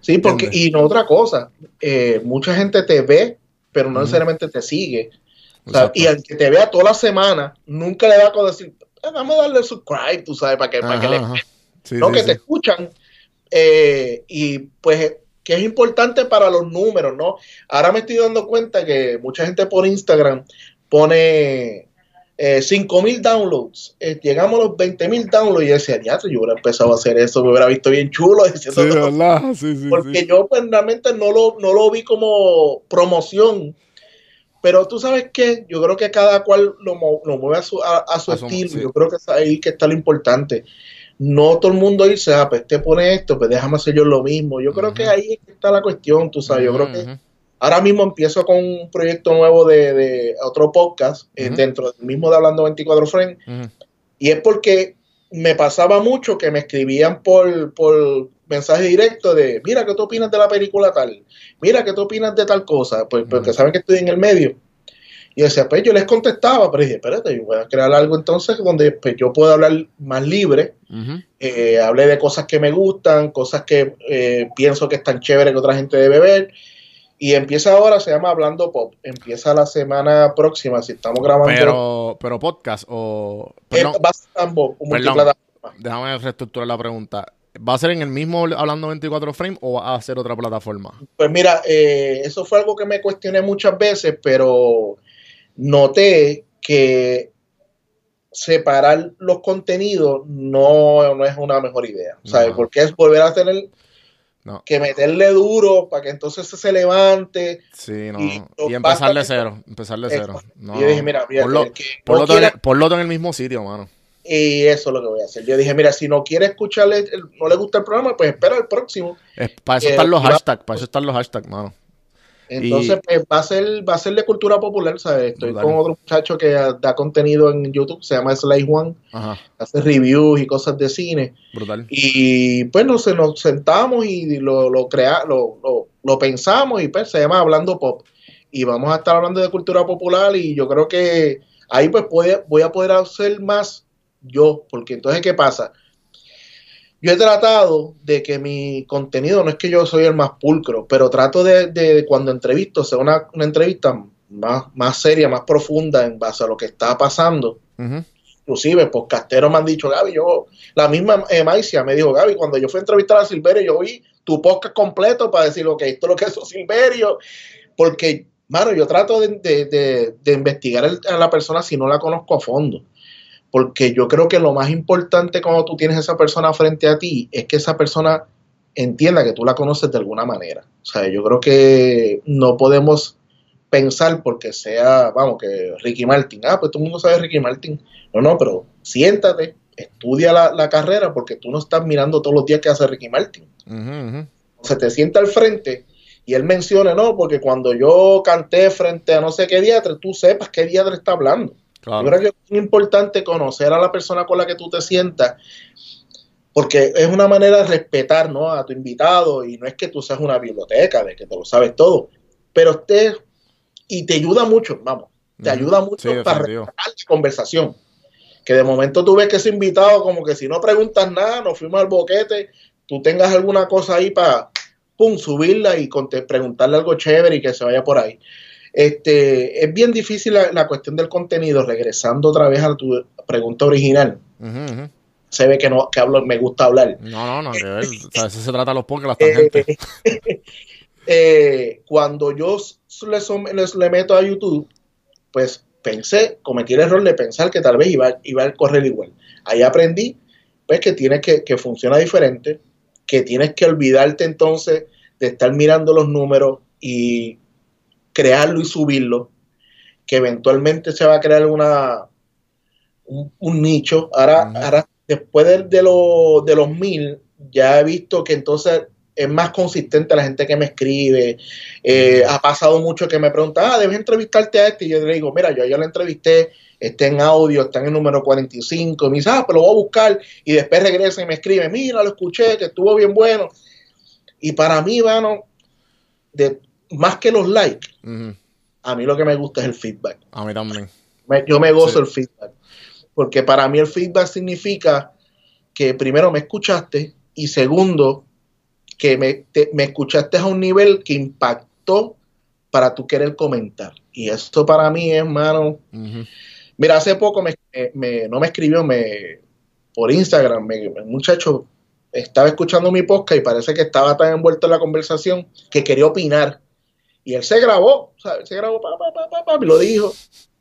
Sí, porque, ¿Entiendes? y no otra cosa, eh, mucha gente te ve, pero no necesariamente te sigue. O sea, Exacto. y al que te vea toda la semana, nunca le va a decir, "Ah, vamos a darle subscribe, tú sabes, para que, para que le. Sí, no sí, que sí. te escuchan eh, y pues que es importante para los números, ¿no? Ahora me estoy dando cuenta que mucha gente por Instagram pone eh, 5 mil downloads, eh, llegamos a los 20 mil downloads y yo decía, ya, yo hubiera empezado a hacer eso, me hubiera visto bien chulo diciendo Sí, porque yo pues realmente no lo, no lo vi como promoción. Pero tú sabes que yo creo que cada cual lo, mueve a su, a, a su A estilo. Yo creo que es ahí que está lo importante. No todo el mundo dice, ah, pues te pone esto, pues déjame hacer yo lo mismo. Yo creo que ahí está la cuestión, tú sabes. Yo creo que. Ahora mismo empiezo con un proyecto nuevo de, de otro podcast eh, dentro del mismo de Hablando 24 Friends. Y es porque me pasaba mucho que me escribían por, por mensaje directo de, mira, ¿qué tú opinas de la película tal? Mira, ¿qué tú opinas de tal cosa? Pues porque Ujú. saben que estoy en el medio. Y decía, pues yo les contestaba, pero dije, espérate, yo voy a crear algo entonces donde pues, yo pueda hablar más libre, Ujú. eh, hablé de cosas que me gustan, cosas que eh, pienso que están chéveres que otra gente debe ver. Y empieza ahora, se llama Hablando Pop. Empieza la semana próxima, si estamos grabando. Pero, pero podcast o... eh, Perdón, va a ser ambos, Perdón. multiplataforma. déjame reestructurar la pregunta. ¿Va a ser en el mismo Hablando 24 Frame o va a ser otra plataforma? Pues mira, eh, eso fue algo que me cuestioné muchas veces, pero noté que separar los contenidos no, no es una mejor idea, ¿sabes? No. Porque es volver a tener No. que meterle duro para que entonces se levante. Sí, no. Y Y, empezar de cero. Empezar de cero. No. Yo dije, mira, mira, ponlo, que ponlo todo en, quiera- ponlo todo en el mismo sitio, mano. y eso es lo que voy a hacer. Yo dije, mira, si no quiere escucharle, no le gusta el programa, pues espera el próximo. Es- para eso Eh, están los hashtags. Para eso están los hashtags, mano. Entonces, pues, va a ser, va a ser de cultura popular, ¿sabes? Estoy con otro muchacho que da contenido en YouTube, se llama Sly Juan, Ajá. hace reviews y cosas de cine. Brutal. Y pues nos, nos sentamos y lo, lo, crea, lo, lo, lo pensamos y pues se llama Hablando Pop. Y vamos a estar hablando de cultura popular y yo creo que ahí pues puede- voy a poder hacer más yo, porque entonces ¿qué pasa? Yo he tratado de que mi contenido, no es que yo soy el más pulcro, pero trato de, de cuando entrevisto, sea una, una entrevista más, más seria, más profunda en base a lo que está pasando. Ujú. inclusive podcasteros me han dicho, Gaby, yo, la misma eh, Maicia me dijo, Gaby, cuando yo fui a entrevistar a Silverio, yo vi tu podcast completo para decir, ok, esto es lo que es Silverio, porque, mano, yo trato de, de- de- de investigar el- a la persona si no la conozco a fondo, porque yo creo que lo más importante cuando tú tienes a esa persona frente a ti es que esa persona entienda que tú la conoces de alguna manera. O sea, yo creo que no podemos pensar porque sea, vamos, que Ricky Martin, ah, pues todo el mundo sabe Ricky Martin. No, no, pero siéntate, estudia la, la carrera porque tú no estás mirando todos los días que hace Ricky Martin. Ujú, ujú. Se te sienta al frente y él menciona, no, porque cuando yo canté frente a no sé qué diatre, tú sepas qué diatre está hablando. Claro. Yo creo que es importante conocer a la persona con la que tú te sientas, porque es una manera de respetar ¿no? a tu invitado y no es que tú seas una biblioteca, de que te lo sabes todo, pero usted, y te ayuda mucho, vamos, te ayuda mucho Sí, para respetar la conversación. Que de momento tú ves que ese invitado, como que si no preguntas nada, nos fuimos al boquete, tú tengas alguna cosa ahí para, pum, subirla y preguntarle algo chévere y que se vaya por ahí. Este, es bien difícil la, la cuestión del contenido, regresando otra vez a tu pregunta original. Se ve que no, que hablo, me gusta hablar. No, no, no, que ver. O sea, eso se trata de los podcasts, Eh, eh, cuando yo le, le meto a YouTube, pues pensé, cometí el error de pensar que tal vez iba, iba a correr igual. Ahí aprendí, pues, que tienes que, que funciona diferente, que tienes que olvidarte entonces de estar mirando los números y crearlo y subirlo, que eventualmente se va a crear una un, un nicho. Ahora, ahora después de, de, lo- de los mil, ya he visto que entonces es más consistente la gente que me escribe. Eh, ha pasado mucho que me pregunta, ah, debes entrevistarte a este. Y yo le digo, mira, yo ya lo entrevisté, está en audio, está en el número 45. Y me dice, ah, pero lo voy a buscar. Y después regresa y me escribe, mira, lo escuché, que estuvo bien bueno. Y para mí, bueno, de, más que los likes, a mí lo que me gusta es el feedback. A mí también. Me- yo me gozo Sí. el feedback. Porque para mí el feedback significa que primero me escuchaste y segundo, que me, te- me escuchaste a un nivel que impactó para tú querer comentar. Y esto para mí es, hermano. Ujú. Mira, hace poco me, me- me- no me escribió me, por Instagram, me, un muchacho estaba escuchando mi podcast y parece que estaba tan envuelto en la conversación que quería opinar. Y él se grabó, él se grabó, pa, pa, pa, pa, pa, y lo dijo.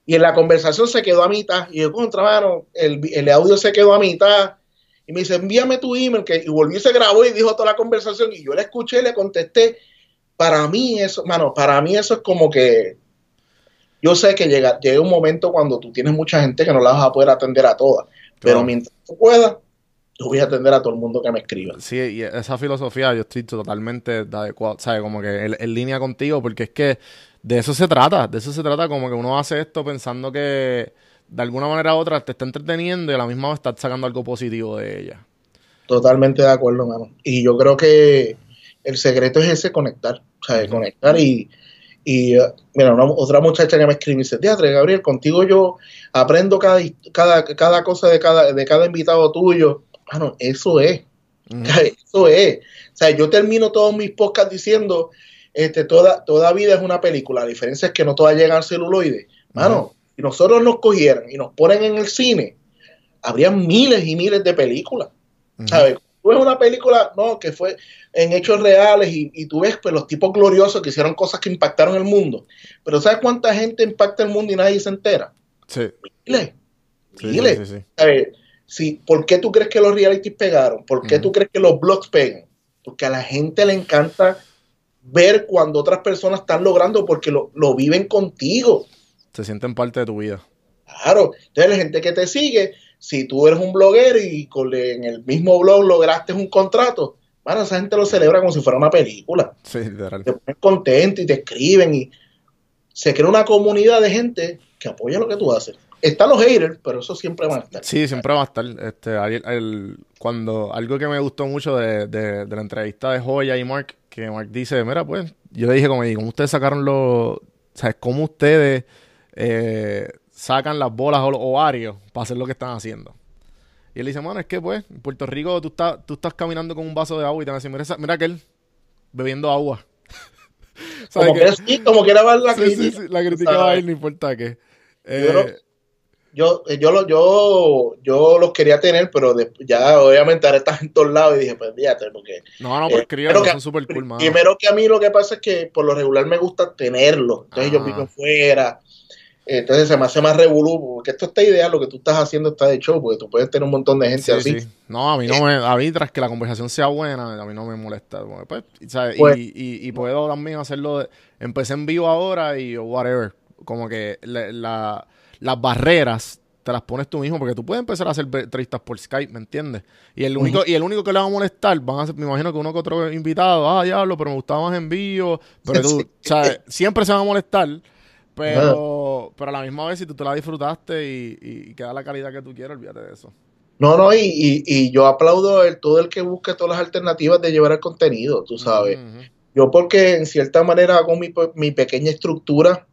Y en la conversación se quedó a mitad. Y yo, contra mano, el, el audio se quedó a mitad. Y me dice, envíame tu email. Que, y volvió y se grabó y dijo toda la conversación. Y yo le escuché y le contesté. Para mí eso, mano, para mí eso es como que yo sé que llega, llega un momento cuando tú tienes mucha gente que no la vas a poder atender a todas. Pero mientras tú puedas, yo voy a atender a todo el mundo que me escriba. Sí, y esa filosofía yo estoy totalmente de adecuado, ¿sabes? Como que en, en línea contigo, porque es que de eso se trata, de eso se trata, como que uno hace esto pensando que de alguna manera u otra te está entreteniendo y a la misma vez estás sacando algo positivo de ella. Totalmente de acuerdo, mano. Y yo creo que el secreto es ese conectar, o sea, Ujú. conectar y, y uh, mira, una, otra muchacha que me escribe y dice, Teatre, Gabriel, contigo yo aprendo cada, cada, cada cosa de cada, de cada invitado tuyo. Mano, eso es, eso es. O sea, yo termino todos mis podcasts diciendo, este, toda, toda vida es una película. La diferencia es que no todas llegan al celuloide. Mano, si nosotros nos cogieran y nos ponen en el cine, habría miles y miles de películas. ¿sabes? Tú ves una película, no, que fue en hechos reales y, y tú ves pues, los tipos gloriosos que hicieron cosas que impactaron el mundo. Pero ¿sabes cuánta gente impacta el mundo y nadie se entera? Sí, Miles. sí, Miles. sí, sí, sí. ¿Sabes? Sí, ¿Por qué tú crees que los realities pegaron? ¿Por qué tú crees que los blogs pegan? Porque a la gente le encanta ver cuando otras personas están logrando porque lo, lo viven contigo. Se sienten parte de tu vida. Claro, entonces la gente que te sigue, si tú eres un bloguero y con, en el mismo blog lograste un contrato, bueno, esa gente lo celebra como si fuera una película. Sí, literal. Te ponen contento y te escriben y se crea una comunidad de gente que apoya lo que tú haces. Están los haters, pero eso siempre va a estar. Sí, siempre va a estar. Este, Ariel- el- cuando algo que me gustó mucho de, de- de la entrevista de Joya y Mark, que Mark dice, mira, pues, yo le dije como, ¿y cómo ustedes sacaron los, sabes, cómo ustedes eh, sacan las bolas o los ovarios para hacer lo que están haciendo? Y él dice, bueno, es que pues, en Puerto Rico tú estás, tú estás caminando con un vaso de agua y te van a decir, mira, esa- mira aquel bebiendo agua. ¿Sabes Como que eres- sí, como que era la Sí, crítica. sí, la crítica va a ir, no importa qué. Eh, Yo, eh, yo, lo- yo, yo los quería tener, pero de- ya obviamente ahora están en todos lados y dije, pues fíjate, porque no, no, Eh, escríbelo, pero que- son súper cool, mano. Primero que a mí lo que pasa es que por lo regular me gusta tenerlo. Entonces yo Ah. vivo fuera. Entonces se me hace más revolú. Porque esto está ideal, lo que tú estás haciendo está de show, porque tú puedes tener un montón de gente Sí, así. sí. No, a mí no me, a mí tras que la conversación sea buena, a mí no me molesta. pues, ¿sabes? Pues- y, y, y puedo también hacerlo, de- empecé en vivo ahora y whatever. Como que la- la- las barreras te las pones tú mismo, porque tú puedes empezar a hacer entrevistas por Skype, ¿me entiendes? Y el único, y el único que le va a molestar, van a ser, me imagino que uno que otro invitado, ah, diablo, pero me gustaba más en vivo, pero tú, Sí. ¿sabes? Siempre se van a molestar, pero, pero a la misma vez si tú te la disfrutaste y, y, y queda la calidad que tú quieras, olvídate de eso. No, no, y, y, y yo aplaudo el, todo el que busque todas las alternativas de llevar el contenido, tú sabes. Yo porque en cierta manera hago mi, mi pequeña estructura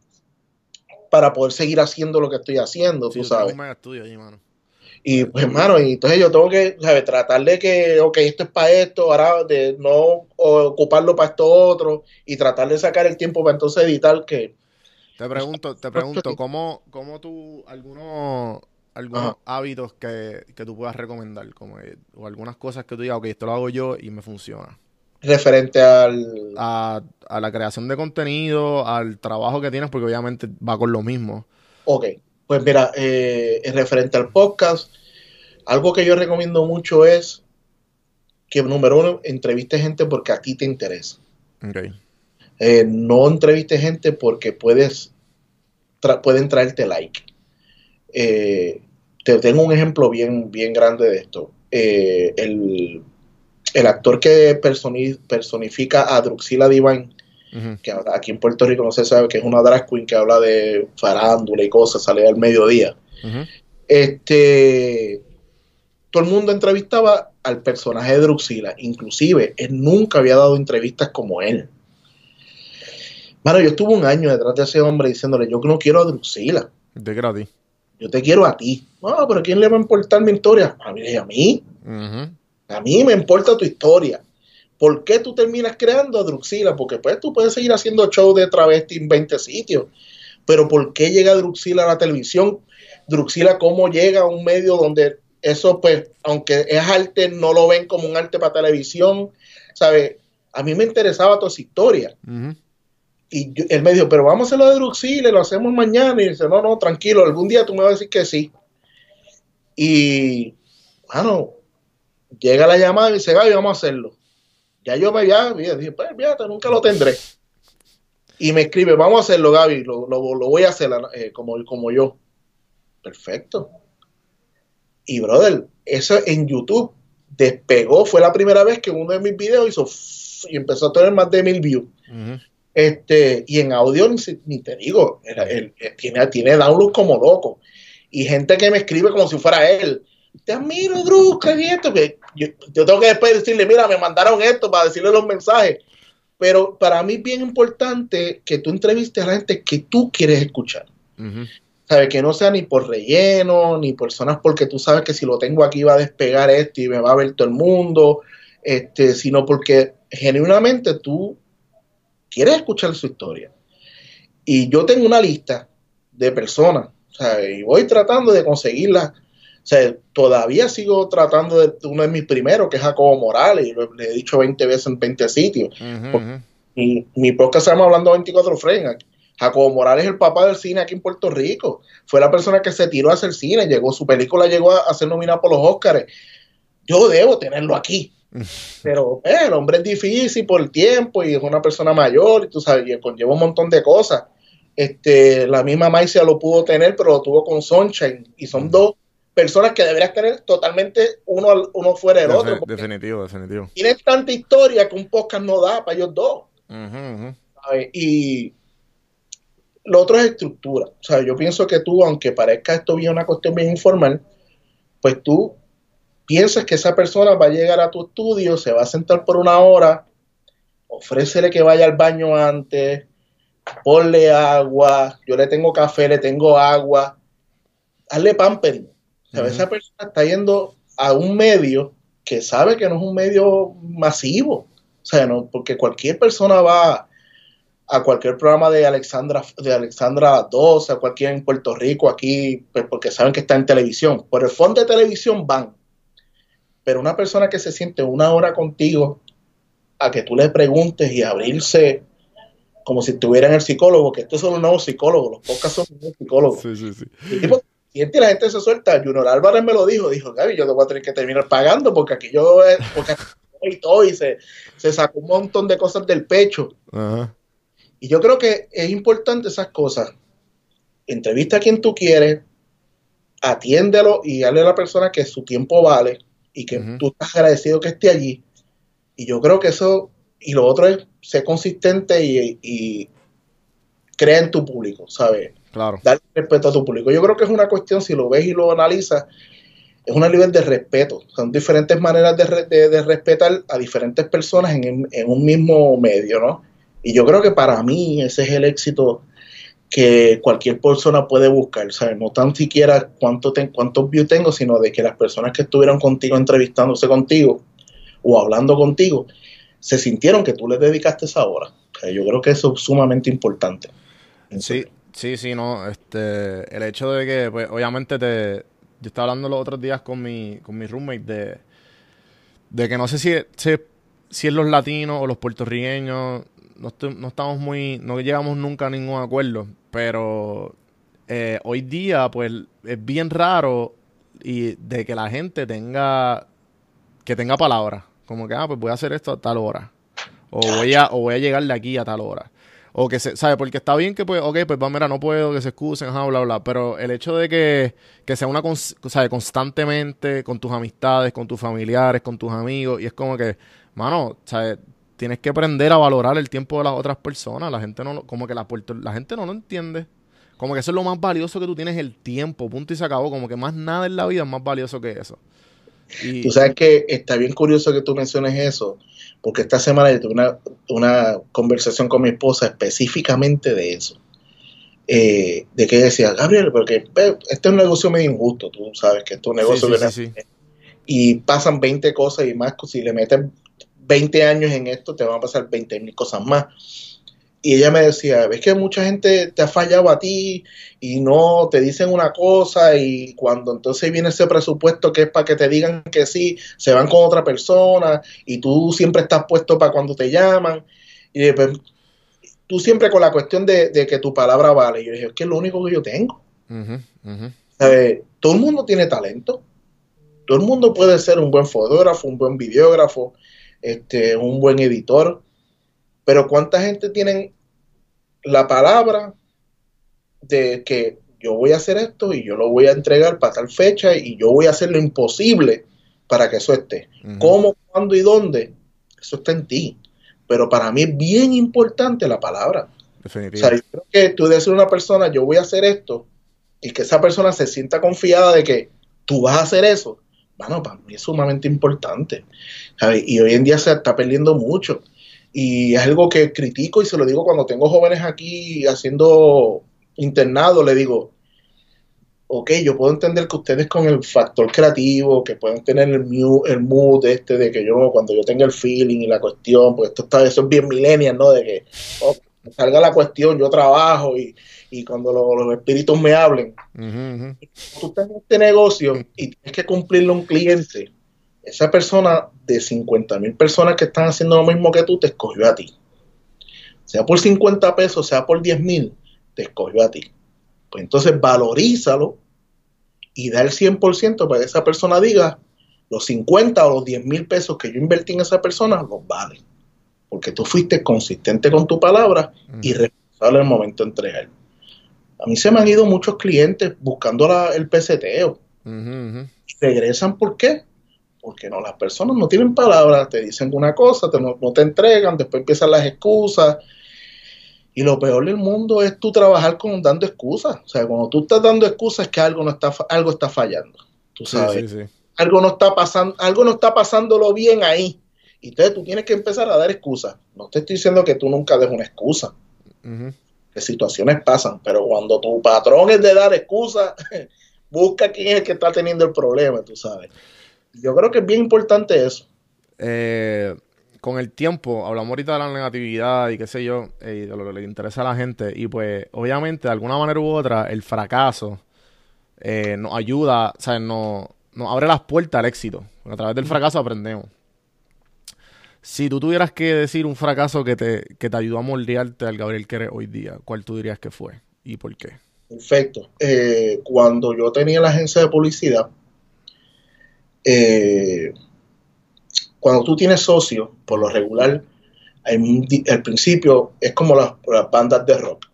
para poder seguir haciendo lo que estoy haciendo, Sí, tú sabes. un mega estudio allí, mano. Y pues, hermano, y entonces yo tengo que, ¿sabes? Tratar de que, ok, esto es para esto, ahora de no ocuparlo para esto otro, y tratar de sacar el tiempo para entonces editar que, Te pregunto, te pregunto, ¿cómo, cómo tú, algunos, algunos Ajá. hábitos que, que tú puedas recomendar, como, o algunas cosas que tú digas, ok, esto lo hago yo y me funciona? Referente al... A, a la creación de contenido, al trabajo que tienes, porque obviamente va con lo mismo. Ok, pues mira, eh, en referente al podcast, algo que yo recomiendo mucho es que, número uno, entreviste gente porque a ti te interesa. Ok. Eh, no entreviste gente porque puedes tra- pueden traerte like. Eh, te tengo un ejemplo bien, bien grande de esto. Eh, el, el actor que personi- personifica a Druxila Divine, que aquí en Puerto Rico no se sabe que es una drag queen que habla de farándula y cosas, sale al mediodía. Este, todo el mundo entrevistaba al personaje de Druxila, inclusive él nunca había dado entrevistas como él. Mano, yo estuve un año detrás de ese hombre diciéndole, yo no quiero a Druxila, De gratis. yo te quiero a ti. No, pero ¿a quién le va a importar mi historia? A mí, a mí. A mí me importa tu historia. ¿Por qué tú terminas creando a Druxila? Porque pues tú puedes seguir haciendo show de travesti en 20 sitios. Pero ¿por qué llega Druxila a la televisión? Druxila, ¿cómo llega a un medio donde eso, pues, aunque es arte, no lo ven como un arte para televisión? ¿Sabes? A mí me interesaba toda esa historia. Y yo- él me dijo, pero vamos a hacerlo de Druxila, lo hacemos mañana. Y dice, no, no, tranquilo, algún día tú me vas a decir que sí. Y, bueno, llega la llamada y dice, Gaby, vamos a hacerlo. Ya yo me había, dije, pues, fíjate, nunca lo tendré. Y me escribe, vamos a hacerlo, Gaby, lo, lo- lo voy a hacer eh, como, como yo. Perfecto. Y, brother, eso en YouTube despegó, fue la primera vez que uno de mis videos hizo y empezó a tener más de mil views. Este, y en audio ni, ni te digo, era- él, él tiene, tiene download como loco. Y gente que me escribe como si fuera él. Te admiro, Drew, ¿qué es esto? Que yo, yo tengo que después decirle, mira, me mandaron esto para decirle los mensajes. Pero para mí es bien importante que tú entrevistes a la gente que tú quieres escuchar. ¿Sabes? Que no sea ni por relleno, ni personas porque tú sabes que si lo tengo aquí va a despegar esto y me va a ver todo el mundo, este, sino porque genuinamente tú quieres escuchar su historia. Y yo tengo una lista de personas, ¿sabes? Y voy tratando de conseguirla. O sea, todavía sigo tratando de uno de mis primeros, que es Jacobo Morales, y lo, le he dicho 20 veces en 20 sitios. Ujú. Mi, mi podcast se llama Hablando 24 Frames. Jacobo Morales es el papá del cine aquí en Puerto Rico. Fue la persona que se tiró a hacer cine. Llegó, su película llegó a, a ser nominada por los Oscars. Yo debo tenerlo aquí. Pero eh, el hombre es difícil por el tiempo y es una persona mayor y tú sabes, y conlleva un montón de cosas. Este, la misma Maicia lo pudo tener, pero lo tuvo con Sunshine. Y son dos personas que deberías tener totalmente uno, al- uno fuera del otro. definitivo, definitivo. Tienen tanta historia que un podcast no da para ellos dos. Y lo otro es estructura. O sea, yo pienso que tú, aunque parezca esto bien una cuestión bien informal, pues tú piensas que esa persona va a llegar a tu estudio, se va a sentar por una hora, ofrécele que vaya al baño antes, ponle agua, yo le tengo café, le tengo agua, hazle pampering. Sea. Esa persona está yendo a un medio que sabe que no es un medio masivo. O sea, no, porque cualquier persona va a cualquier programa de Alexandra, de Alexandra 2, a cualquier en Puerto Rico, aquí, pues porque saben que está en televisión. Por el fondo de televisión van. Pero una persona que se siente una hora contigo a que tú le preguntes y abrirse como si estuviera en el psicólogo, que estos son los nuevos psicólogos, los podcasts son los nuevos psicólogos. Sí, sí, sí. Tipo, siente y la gente se suelta. Junior Álvarez me lo dijo, dijo, Gaby, yo te voy a tener que terminar pagando porque aquí yo, eh, porque aquí y todo, y se, se sacó un montón de cosas del pecho. Y yo creo que es importante esas cosas. Entrevista a quien tú quieres, atiéndelo y dale a la persona que su tiempo vale y que Ujú. tú estás agradecido que esté allí. Y yo creo que eso, y lo otro es ser consistente y, y crea en tu público, ¿sabes? Claro. Darle respeto a tu público. Yo creo que es una cuestión, si lo ves y lo analizas, es un nivel de respeto. Son diferentes maneras de, de- de respetar a diferentes personas en, en un mismo medio, ¿no? Y yo creo que para mí ese es el éxito que cualquier persona puede buscar, ¿sabes? No tan siquiera cuánto ten- cuántos views tengo, sino de que las personas que estuvieron contigo entrevistándose contigo o hablando contigo se sintieron que tú les dedicaste esa hora. O sea, yo creo que eso es sumamente importante. Sí, sí, sí, no. Este, el hecho de que, pues, obviamente te. Yo estaba hablando los otros días con mi, con mi roommate de, de que no sé si, si, si es los latinos o los puertorriqueños. No, estoy- no estamos muy. No llegamos nunca a ningún acuerdo. Pero eh, hoy día, pues, es bien raro y de que la gente tenga. Que tenga palabras. Como que, ah, pues voy a hacer esto a tal hora. O voy a, o voy a llegar de aquí a tal hora. O que se, ¿sabes? Porque está bien que, pues, ok, pues, va, mira, no puedo, que se excusen, ajá, bla, bla. Pero el hecho de que, que sea una, ¿sabes? Constantemente con tus amistades, con tus familiares, con tus amigos. Y es como que, mano, ¿sabes? Tienes que aprender a valorar el tiempo de las otras personas. La gente no, como que la, la gente no lo entiende. Como que eso es lo más valioso que tú tienes, el tiempo, punto y se acabó. Como que más nada en la vida es más valioso que eso. Y, Tú sabes que está bien curioso que tú menciones eso, porque esta semana yo tuve una, una conversación con mi esposa específicamente de eso. Eh, de que decía, Gabriel, porque este es un negocio medio injusto, tú sabes que esto es un negocio sí, que sí, sí. y pasan 20 cosas y más, si le metes 20 años en esto, te van a pasar 20 mil cosas más. Y ella me decía, ves que mucha gente te ha fallado a ti y no te dicen una cosa y cuando entonces viene ese presupuesto que es para que te digan que sí, se van con otra persona y tú siempre estás puesto para cuando te llaman. Y pues, tú siempre con la cuestión de, de que tu palabra vale. Y yo dije, es que es lo único que yo tengo. Ujú. ¿Sabe? Todo el mundo tiene talento. Todo el mundo puede ser un buen fotógrafo, un buen videógrafo, este, un buen editor. Pero ¿cuánta gente tienen la palabra de que yo voy a hacer esto y yo lo voy a entregar para tal fecha y yo voy a hacer lo imposible para que eso esté? ¿Cómo, cuándo y dónde? Eso está en ti. Pero para mí es bien importante la palabra. O Definitivo. sea, yo creo que tú decir a una persona, yo voy a hacer esto, y que esa persona se sienta confiada de que tú vas a hacer eso, bueno, para mí es sumamente importante. ¿sabes? Y hoy en día se está perdiendo mucho. Y es algo que critico y se lo digo cuando tengo jóvenes aquí haciendo internado, le digo, ok, yo puedo entender que ustedes con el factor creativo, que pueden tener el, mu- el mood este de que yo, cuando yo tenga el feeling y la cuestión, pues esto está, eso es bien millennial, ¿no? De que oh, salga la cuestión, yo trabajo y, y cuando lo- los espíritus me hablen, Ujú, ujú. tú estás en este negocio y tienes que cumplirle a un cliente, esa persona de 50 mil personas que están haciendo lo mismo que tú, te escogió a ti. Sea por 50 pesos, sea por 10 mil, te escogió a ti. Pues entonces valorízalo y da el 100% para que esa persona diga los 50 o los 10 mil pesos que yo invertí en esa persona, los vale. Porque tú fuiste consistente con tu palabra y responsable en el momento de entregar. A mí se me han ido muchos clientes buscando la- el peseteo y regresan, ¿por qué? Porque no, las personas no tienen palabras, te dicen una cosa, te, no, no te entregan, después empiezan las excusas. Y lo peor del mundo es tú trabajar con dando excusas. O sea, cuando tú estás dando excusas es que algo no está algo está fallando. Tú sabes, sí, sí. algo no está pasando, algo no está pasándolo bien ahí. Y entonces tú tienes que empezar a dar excusas. No te estoy diciendo que tú nunca des una excusa, Ujú. que situaciones pasan, pero cuando tu patrón es de dar excusas, busca quién es el que está teniendo el problema, tú sabes. Yo creo que es bien importante eso. Eh, con el tiempo, hablamos ahorita de la negatividad y qué sé yo, eh, y de lo que le interesa a la gente. Y pues, obviamente, de alguna manera u otra, el fracaso eh, nos ayuda, o sea, nos, nos abre las puertas al éxito. A través del fracaso aprendemos. Si tú tuvieras que decir un fracaso que te, que te ayudó a moldearte al Gabriel que eres hoy día, ¿cuál tú dirías que fue? ¿Y por qué? Perfecto. Eh, cuando yo tenía la agencia de publicidad, eh, cuando tú tienes socios, por lo regular, al principio es como las, bandas de rock.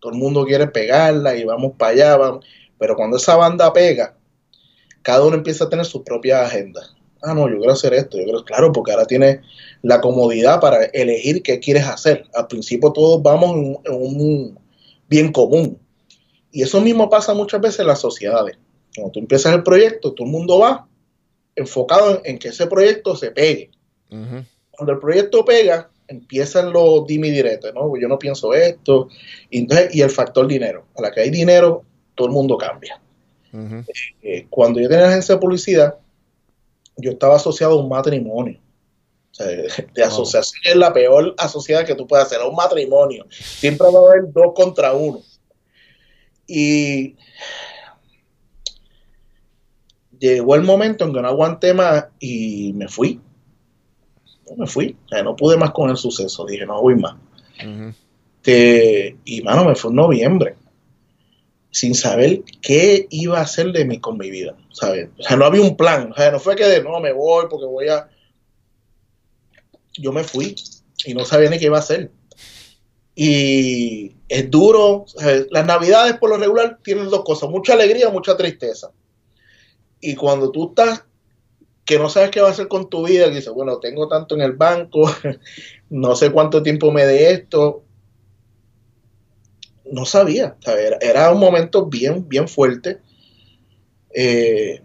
Todo el mundo quiere pegarla y vamos para allá, vamos. pero cuando esa banda pega, cada uno empieza a tener su propia agenda. Ah, no, yo quiero hacer esto, yo quiero, claro, porque ahora tienes la comodidad para elegir qué quieres hacer. Al principio todos vamos en un bien común. Y eso mismo pasa muchas veces en las sociedades. Cuando tú empiezas el proyecto, todo el mundo va enfocado en, en que ese proyecto se pegue. Cuando el proyecto pega, empiezan los dime y diretes, ¿no? Yo no pienso esto. Y, entonces, y el factor dinero. A la que hay dinero, todo el mundo cambia. Eh, cuando yo tenía la agencia de publicidad, yo estaba asociado a un matrimonio. O sea, de, de asociación es la peor asociada que tú puedes hacer, a un matrimonio. Siempre va a haber dos contra uno. Y llegó el momento en que no aguanté más y me fui. No, me fui. O sea, no pude más con el suceso. Dije, no voy más. Y mano, me fue en noviembre, sin saber qué iba a hacer de mí con mi vida, ¿sabes? O sea, no había un plan, o sea, no fue que de, no, me voy porque voy a... Yo me fui y no sabía ni qué iba a hacer. Y es duro. Las navidades por lo regular tienen dos cosas, mucha alegría, mucha tristeza. Y cuando tú estás que no sabes qué va a hacer con tu vida, que dices, bueno, tengo tanto en el banco, no sé cuánto tiempo me dé esto. No sabía, era, era un momento bien, bien fuerte. Eh,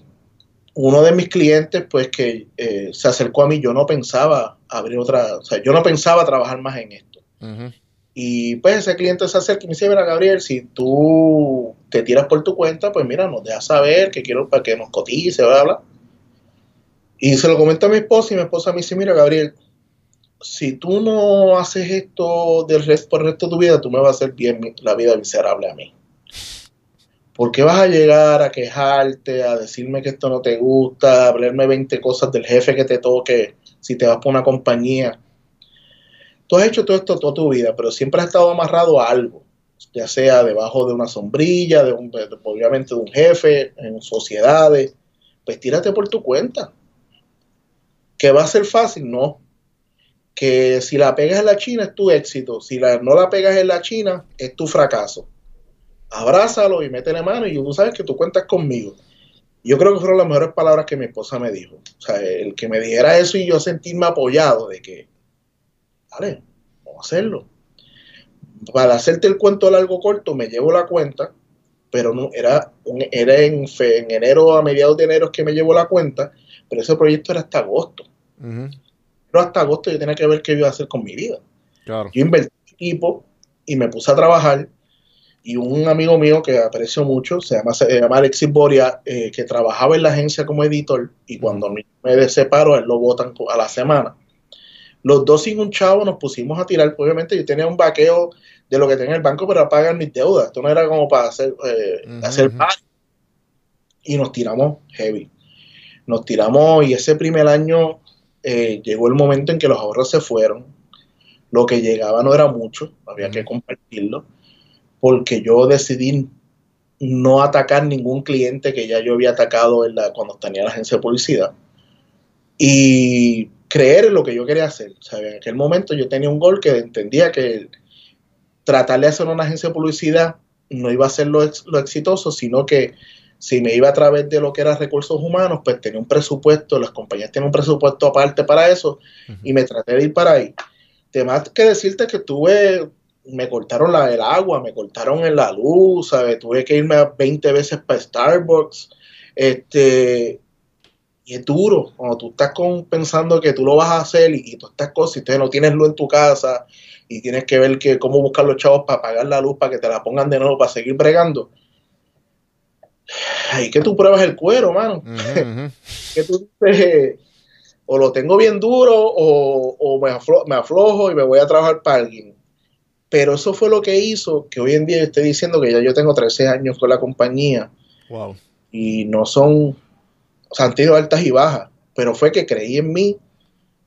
uno de mis clientes, pues que eh, se acercó a mí, yo no pensaba abrir otra, o sea, yo no pensaba trabajar más en esto. Ujú. Y pues ese cliente se acerca y me dice, mira Gabriel, si tú te tiras por tu cuenta, pues mira, nos dejas saber que quiero para que nos cotice, bla, bla. Y se lo comento a mi esposa y mi esposa me dice, mira Gabriel, si tú no haces esto del resto, por el resto de tu vida, tú me vas a hacer bien la vida miserable a mí. ¿Por qué vas a llegar a quejarte, a decirme que esto no te gusta, a hablarme 20 cosas del jefe que te toque si te vas por una compañía? Tú has hecho todo esto toda tu vida, pero siempre has estado amarrado a algo, ya sea debajo de una sombrilla, de un, obviamente de un jefe, en sociedades. Pues tírate por tu cuenta. ¿Que va a ser fácil? No. Que si la pegas en la China es tu éxito, si no la pegas en la China es tu fracaso. Abrázalo y métele mano y tú sabes que tú cuentas conmigo. Yo creo que fueron las mejores palabras que mi esposa me dijo. O sea, el que me dijera eso y yo sentirme apoyado de que, vale, vamos a hacerlo. Para hacerte el cuento largo corto, me llevo la cuenta, pero no era, un- era en, fe- en enero, a mediados de enero que me llevo la cuenta, pero ese proyecto era hasta agosto. Pero hasta agosto yo tenía que ver qué iba a hacer con mi vida. Claro. Yo invertí en equipo y me puse a trabajar. Y un amigo mío que aprecio mucho, se llama, se llama Alexis Boria, eh, que trabajaba en la agencia como editor. Y cuando me, me separo, él lo votan a la semana. Los dos sin un chavo nos pusimos a tirar. Obviamente yo tenía un vaqueo de lo que tenía en el banco para pagar mis deudas. Esto no era como para hacer, eh, hacer. Y nos tiramos heavy. Nos tiramos y ese primer año eh, llegó el momento en que los ahorros se fueron. Lo que llegaba no era mucho, había que compartirlo, porque yo decidí no atacar ningún cliente que ya yo había atacado en la, cuando tenía la agencia de publicidad y creer en lo que yo quería hacer. O sea, en aquel momento yo tenía un gol que entendía que tratar de hacer una agencia de publicidad no iba a ser lo, ex- lo exitoso, sino que si me iba a través de lo que era recursos humanos, pues tenía un presupuesto, las compañías tienen un presupuesto aparte para eso, y me traté de ir para ahí. Temas que decirte que tuve, me cortaron la, el agua, me cortaron en la luz, ¿sabes? tuve que irme 20 veces para Starbucks, este, y es duro, cuando tú estás con, pensando que tú lo vas a hacer y, y todas estas cosas, y entonces no tienes luz en tu casa, y tienes que ver que cómo buscar los chavos para pagar la luz, para que te la pongan de nuevo, para seguir bregando. Ahí que tú pruebas el cuero, mano que tú dices, o lo tengo bien duro o, o me, aflo- me aflojo y me voy a trabajar para alguien. Pero eso fue lo que hizo que hoy en día yo esté diciendo que ya yo tengo 13 años con la compañía Wow. y no son, o sea, han tenido altas y bajas, pero fue que creí en mí,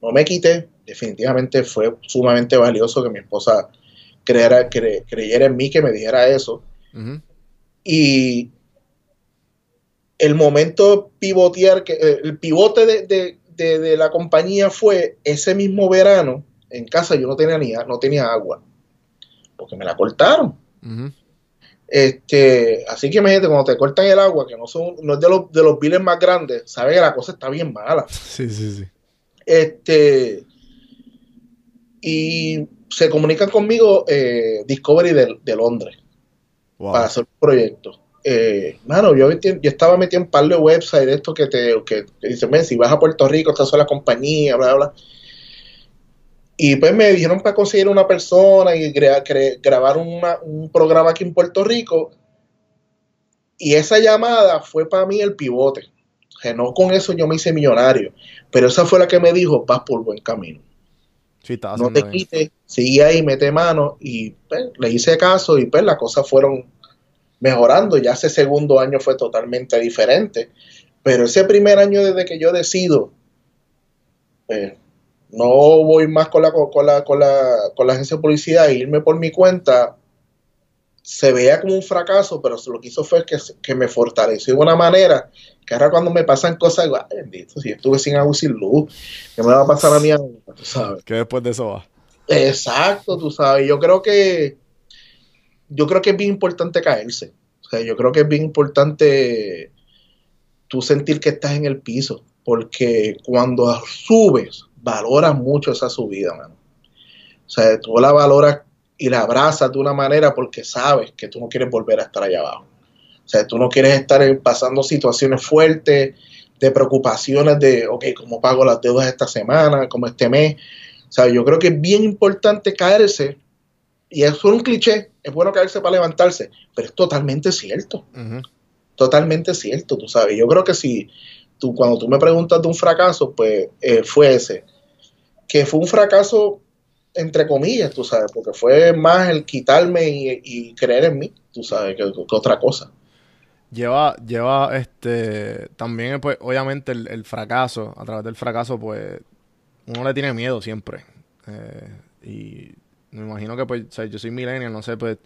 no me quité, definitivamente fue sumamente valioso que mi esposa creyera, cre- creyera en mí, que me dijera eso. Y el momento pivotear, que, eh, el pivote de, de- de- de la compañía fue ese mismo verano, en casa yo no tenía ni no tenía agua, porque me la cortaron. Este, así que imagínate, cuando te cortan el agua, que no son, no es de los, de los biles más grandes, sabes que la cosa está bien mala. Sí, sí, sí. Este, y se comunican conmigo eh, Discovery de, de Londres Wow. para hacer un proyecto. Eh, mano, yo, yo estaba metido en un par de websites de que te que, que dicen, "Ven, si vas a Puerto Rico, estas son las compañías, bla, bla. Y pues me dijeron para conseguir una persona y grabar una- un programa aquí en Puerto Rico. Y esa llamada fue para mí el pivote. O sea, no con eso yo me hice millonario, pero esa fue la que me dijo, vas por buen camino Sí, no te quites, sigue ahí, mete mano y pues, le hice caso y pues las cosas fueron mejorando. Ya ese segundo año fue totalmente diferente, pero ese primer año desde que yo decido, pues, no voy más con la, con la, con la, con la agencia de publicidad e irme por mi cuenta, se veía como un fracaso, pero lo que hizo fue que, que me fortaleció de una manera que ahora cuando me pasan cosas, digo, "Ay, bendito, si yo estuve sin agua y sin luz, ¿qué me va a pasar a mí ahora?", tú sabes. Que después de eso va. Exacto, tú sabes. Yo creo que yo creo que es bien importante caerse. O sea, yo creo que es bien importante tú sentir que estás en el piso, porque cuando subes, valoras mucho esa subida, mano. O sea, tú la valoras y la abrazas de una manera porque sabes que tú no quieres volver a estar allá abajo. O sea, tú no quieres estar pasando situaciones fuertes, de preocupaciones de, ok, ¿cómo pago las deudas esta semana, como este mes? O sea, yo creo que es bien importante caerse, y eso es un cliché, es bueno caerse para levantarse, pero es totalmente cierto, totalmente cierto, tú sabes. Yo creo que si tú, cuando tú me preguntas de un fracaso, pues eh, fue ese, que fue un fracaso entre comillas, tú sabes, porque fue más el quitarme y, y creer en mí, tú sabes, que, que otra cosa. Lleva, lleva, este, también, pues, obviamente el, el fracaso, a través del fracaso, pues, uno le tiene miedo siempre. Eh, y me imagino que, pues, o sea, yo soy millennial, no sé, pues,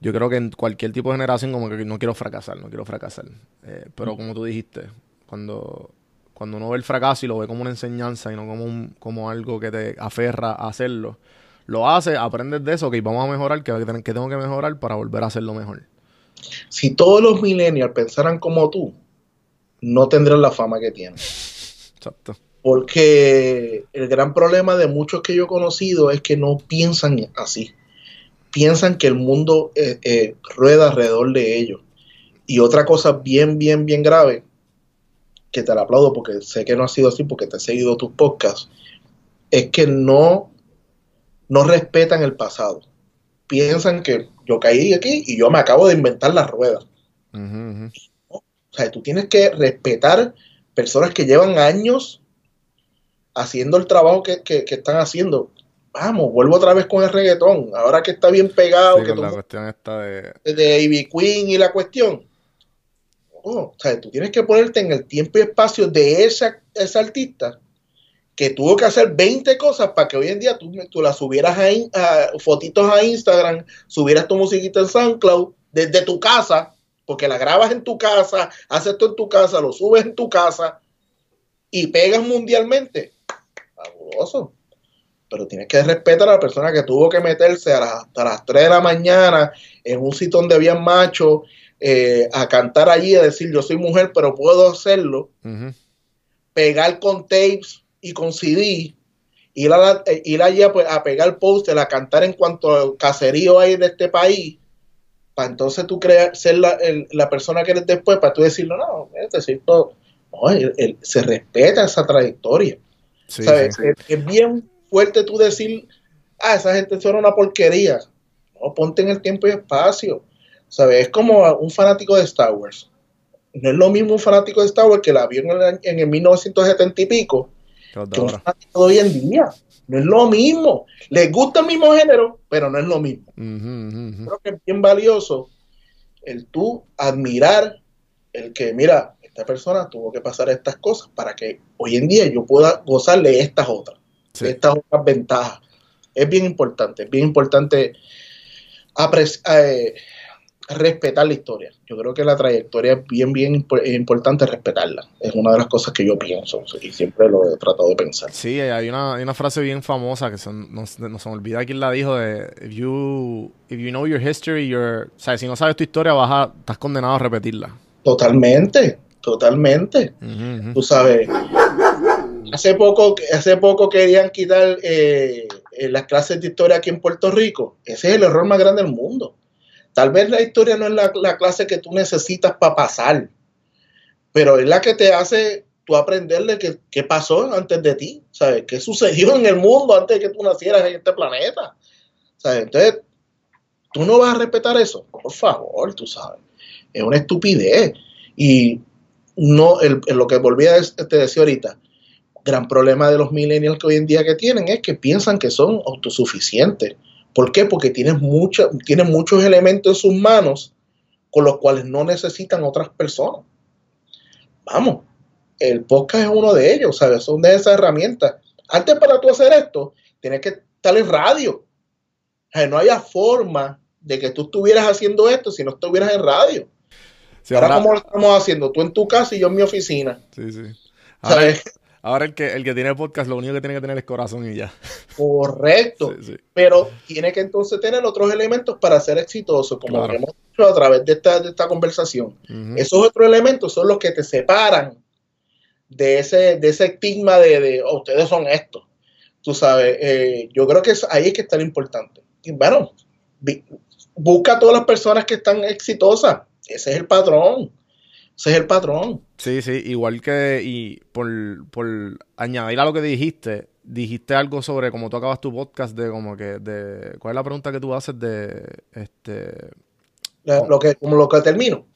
yo creo que en cualquier tipo de generación como que no quiero fracasar, no quiero fracasar. Eh, pero como tú dijiste, cuando, cuando uno ve el fracaso y lo ve como una enseñanza y no como, un, como algo que te aferra a hacerlo, lo hace, aprendes de eso, que vamos a mejorar, que, que tengo que mejorar para volver a hacerlo mejor. Si todos los millennials pensaran como tú, no tendrán la fama que tienen. Exacto. Porque el gran problema de muchos que yo he conocido es que no piensan así. Piensan que el mundo eh, eh, rueda alrededor de ellos. Y otra cosa bien, bien, bien grave, que te la aplaudo porque sé que no ha sido así porque te he seguido tus podcasts, es que no, no respetan el pasado. Piensan que yo caí aquí y yo me acabo de inventar la rueda. Ujú, ujú. O sea, tú tienes que respetar personas que llevan años haciendo el trabajo que, que- que están haciendo. Vamos, vuelvo otra vez con el reggaetón. Ahora que está bien pegado, Sí, que la cuestión esta de... de Ivy Queen y la cuestión. O sea, tú tienes que ponerte en el tiempo y espacio de esa, esa artista que tuvo que hacer 20 cosas para que hoy en día tú, tú la subieras a, fotitos a Instagram, subieras tu musiquita en SoundCloud desde tu casa, porque la grabas en tu casa, haces esto en tu casa, lo subes en tu casa y pegas mundialmente. Fabuloso. Pero tienes que respetar a la persona que tuvo que meterse a las, hasta las 3 de la mañana en un sitio donde había machos eh, a cantar allí, a decir yo soy mujer, pero puedo hacerlo pegar con tapes y con CD, ir, a la- eh, ir allá pues, a pegar póster, a cantar en cuanto caserío hay de este país, para entonces tú crear, ser la, el- la persona que eres después, para tú decirlo, no, cierto, no, él- él- se respeta esa trayectoria. Sí, ¿sabes? sí. Es, es bien fuerte tú decir, ah, esa gente son una porquería. No, ponte en el tiempo y espacio. ¿Sabes? Es como un fanático de Star Wars. No es lo mismo un fanático de Star Wars que la vio en el, en el 1970 y pico Que un fanático de hoy en día. No es lo mismo. Les gusta el mismo género, pero no es lo mismo. Ujú. Creo que es bien valioso el tú admirar el que, mira, esta persona tuvo que pasar estas cosas para que hoy en día yo pueda gozar de estas otras, Sí. de estas otras ventajas. Es bien importante, es bien importante apreci- eh, respetar la historia. Yo creo que la trayectoria es bien, bien importante respetarla. Es una de las cosas que yo pienso y siempre lo he tratado de pensar. Sí, hay una, hay una frase bien famosa que se, no, se- no se me olvida quién la dijo de if you, if you know your history, you're, o sea, si no sabes tu historia, vas a, estás condenado a repetirla. Totalmente, totalmente. Tú sabes, hace poco, hace poco querían quitar eh, eh, las clases de historia aquí en Puerto Rico. Ese es el error más grande del mundo. Tal vez la historia no es la, la clase que tú necesitas para pasar, pero es la que te hace tú aprenderle qué, qué pasó antes de ti, ¿sabes? ¿Qué sucedió en el mundo antes de que tú nacieras en este planeta? ¿Sabes? Entonces, tú no vas a respetar eso, por favor, tú sabes. Es una estupidez. Y no, el, lo que volví a te decía ahorita, gran problema de los millennials que hoy en día que tienen es que piensan que son autosuficientes. ¿Por qué? Porque tienen, mucha, tienen muchos elementos en sus manos con los cuales no necesitan otras personas. Vamos, el podcast es uno de ellos, ¿sabes? Son de esas herramientas. Antes para tú hacer esto, tienes que estar en radio. O sea, no haya forma de que tú estuvieras haciendo esto si no estuvieras en radio. Sí, ahora, ahora- ¿cómo lo estamos haciendo? Tú en tu casa y yo en mi oficina. sí, sí. Ahora, ¿Sabes? Ahora el que, el que tiene podcast, lo único que tiene que tener es corazón y ya. Correcto. Sí, sí. Pero tiene que entonces tener otros elementos para ser exitoso, como Claro. hemos dicho a través de esta, de esta conversación. Esos otros elementos son los que te separan de ese, de ese estigma de, de, "Oh, ustedes son estos. Tú sabes, eh, yo creo que es- ahí es que está lo importante. Y bueno, busca a todas las personas que están exitosas. Ese es el patrón. Ese es el patrón. Sí, sí, igual que, y por, por añadir a lo que dijiste, dijiste algo sobre cómo tú acabas tu podcast de como que, de, ¿cuál es la pregunta que tú haces de, este, La- Lo que, como lo que termino.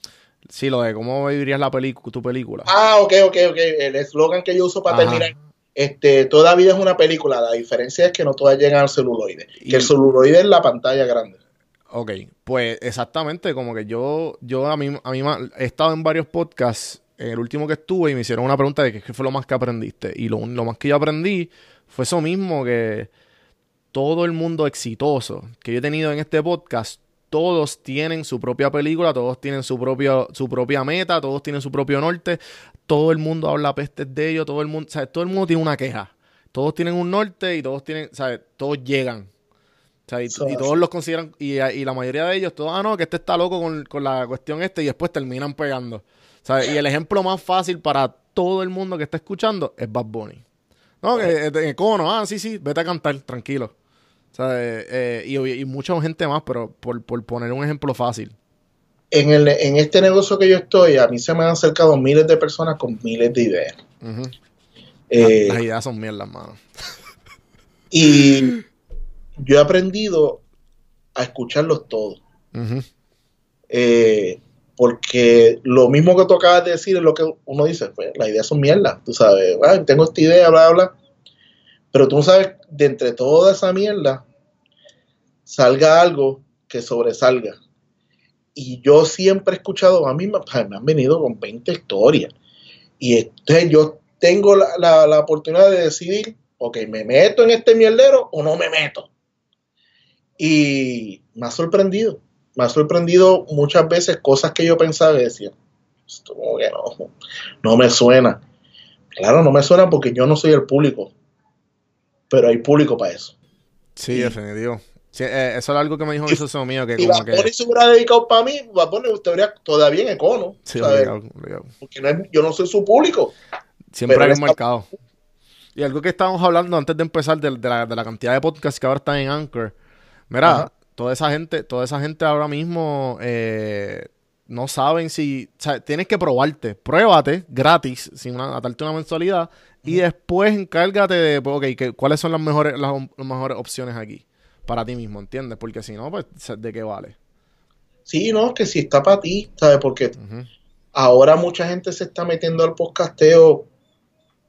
sí, lo de cómo vivirías la tu película? Ah, ok, ok, ok. El eslogan que yo uso para Ajá. terminar. Este, toda vida es una película. La diferencia es que no todas llegan al celuloide. Y- Que el celuloide es la pantalla grande. Ok, pues exactamente, como que yo, yo a mí, a mí he estado en varios podcasts, en el último que estuve, y me hicieron una pregunta de qué fue lo más que aprendiste. Y lo, lo más que yo aprendí fue eso mismo, que todo el mundo exitoso que yo he tenido en este podcast, todos tienen su propia película, todos tienen su, propio, su propia meta, todos tienen su propio norte, todo el mundo habla pestes de ellos, todo el mundo, ¿sabes? Todo el mundo tiene una queja. Todos tienen un norte y todos tienen, ¿sabes? Todos llegan. Sea, y, todos los consideran, y, y la mayoría de ellos, todos, ah, no, que este está loco con, con la cuestión este, y después terminan pegando. ¿sabes? Y el ejemplo más fácil para todo el mundo que está escuchando es Bad Bunny. No, que eh, en cono, ah, sí, sí, vete a cantar, tranquilo. ¿Sabes? Eh, y, y mucha gente más, pero por, por poner un ejemplo fácil. En, el, en este negocio que yo estoy, a mí se me han acercado miles de personas con miles de ideas. Eh, Las ideas son mierdas, mano. y yo he aprendido a escucharlos todos. Eh, porque lo mismo que tú acabas de decir es lo que uno dice, pues las ideas son mierda, tú sabes, "Ay, tengo esta idea, bla, bla, pero tú no sabes, de entre toda esa mierda, salga algo que sobresalga. Y yo siempre he escuchado, a mí me, me han venido con 20 historias, y entonces yo tengo la, la- la oportunidad de decidir, ok, me meto en este mierdero o no me meto. Y me ha sorprendido me ha sorprendido muchas veces cosas que yo pensaba y decía, esto como que no, no me suena. Claro, no me suena porque yo no soy el público, pero hay público para eso. Sí, Y- definitivo. Sí, eh, eso es algo que me dijo un Y- socio mío, que Si como que... Se hubiera dedicado para mí, Bad Bunny estaría todavía en Econo, Sí, obligado, obligado. porque no es- yo no soy su público. Siempre hay un mercado. Y algo que estábamos hablando antes de empezar de, de la, de la cantidad de podcasts que ahora están en Anchor. Mira, Ajá. toda esa gente, toda esa gente ahora mismo eh, no saben si. O sea, tienes que probarte. Pruébate gratis, sin una, atarte una mensualidad. Y después encárgate de, pues, ok, que, cuáles son las mejores, las, las mejores opciones aquí. Para ti mismo, ¿entiendes? Porque si no, pues, ¿de qué vale? Sí, no, que si está para ti, ¿sabes? Porque ahora mucha gente se está metiendo al podcasteo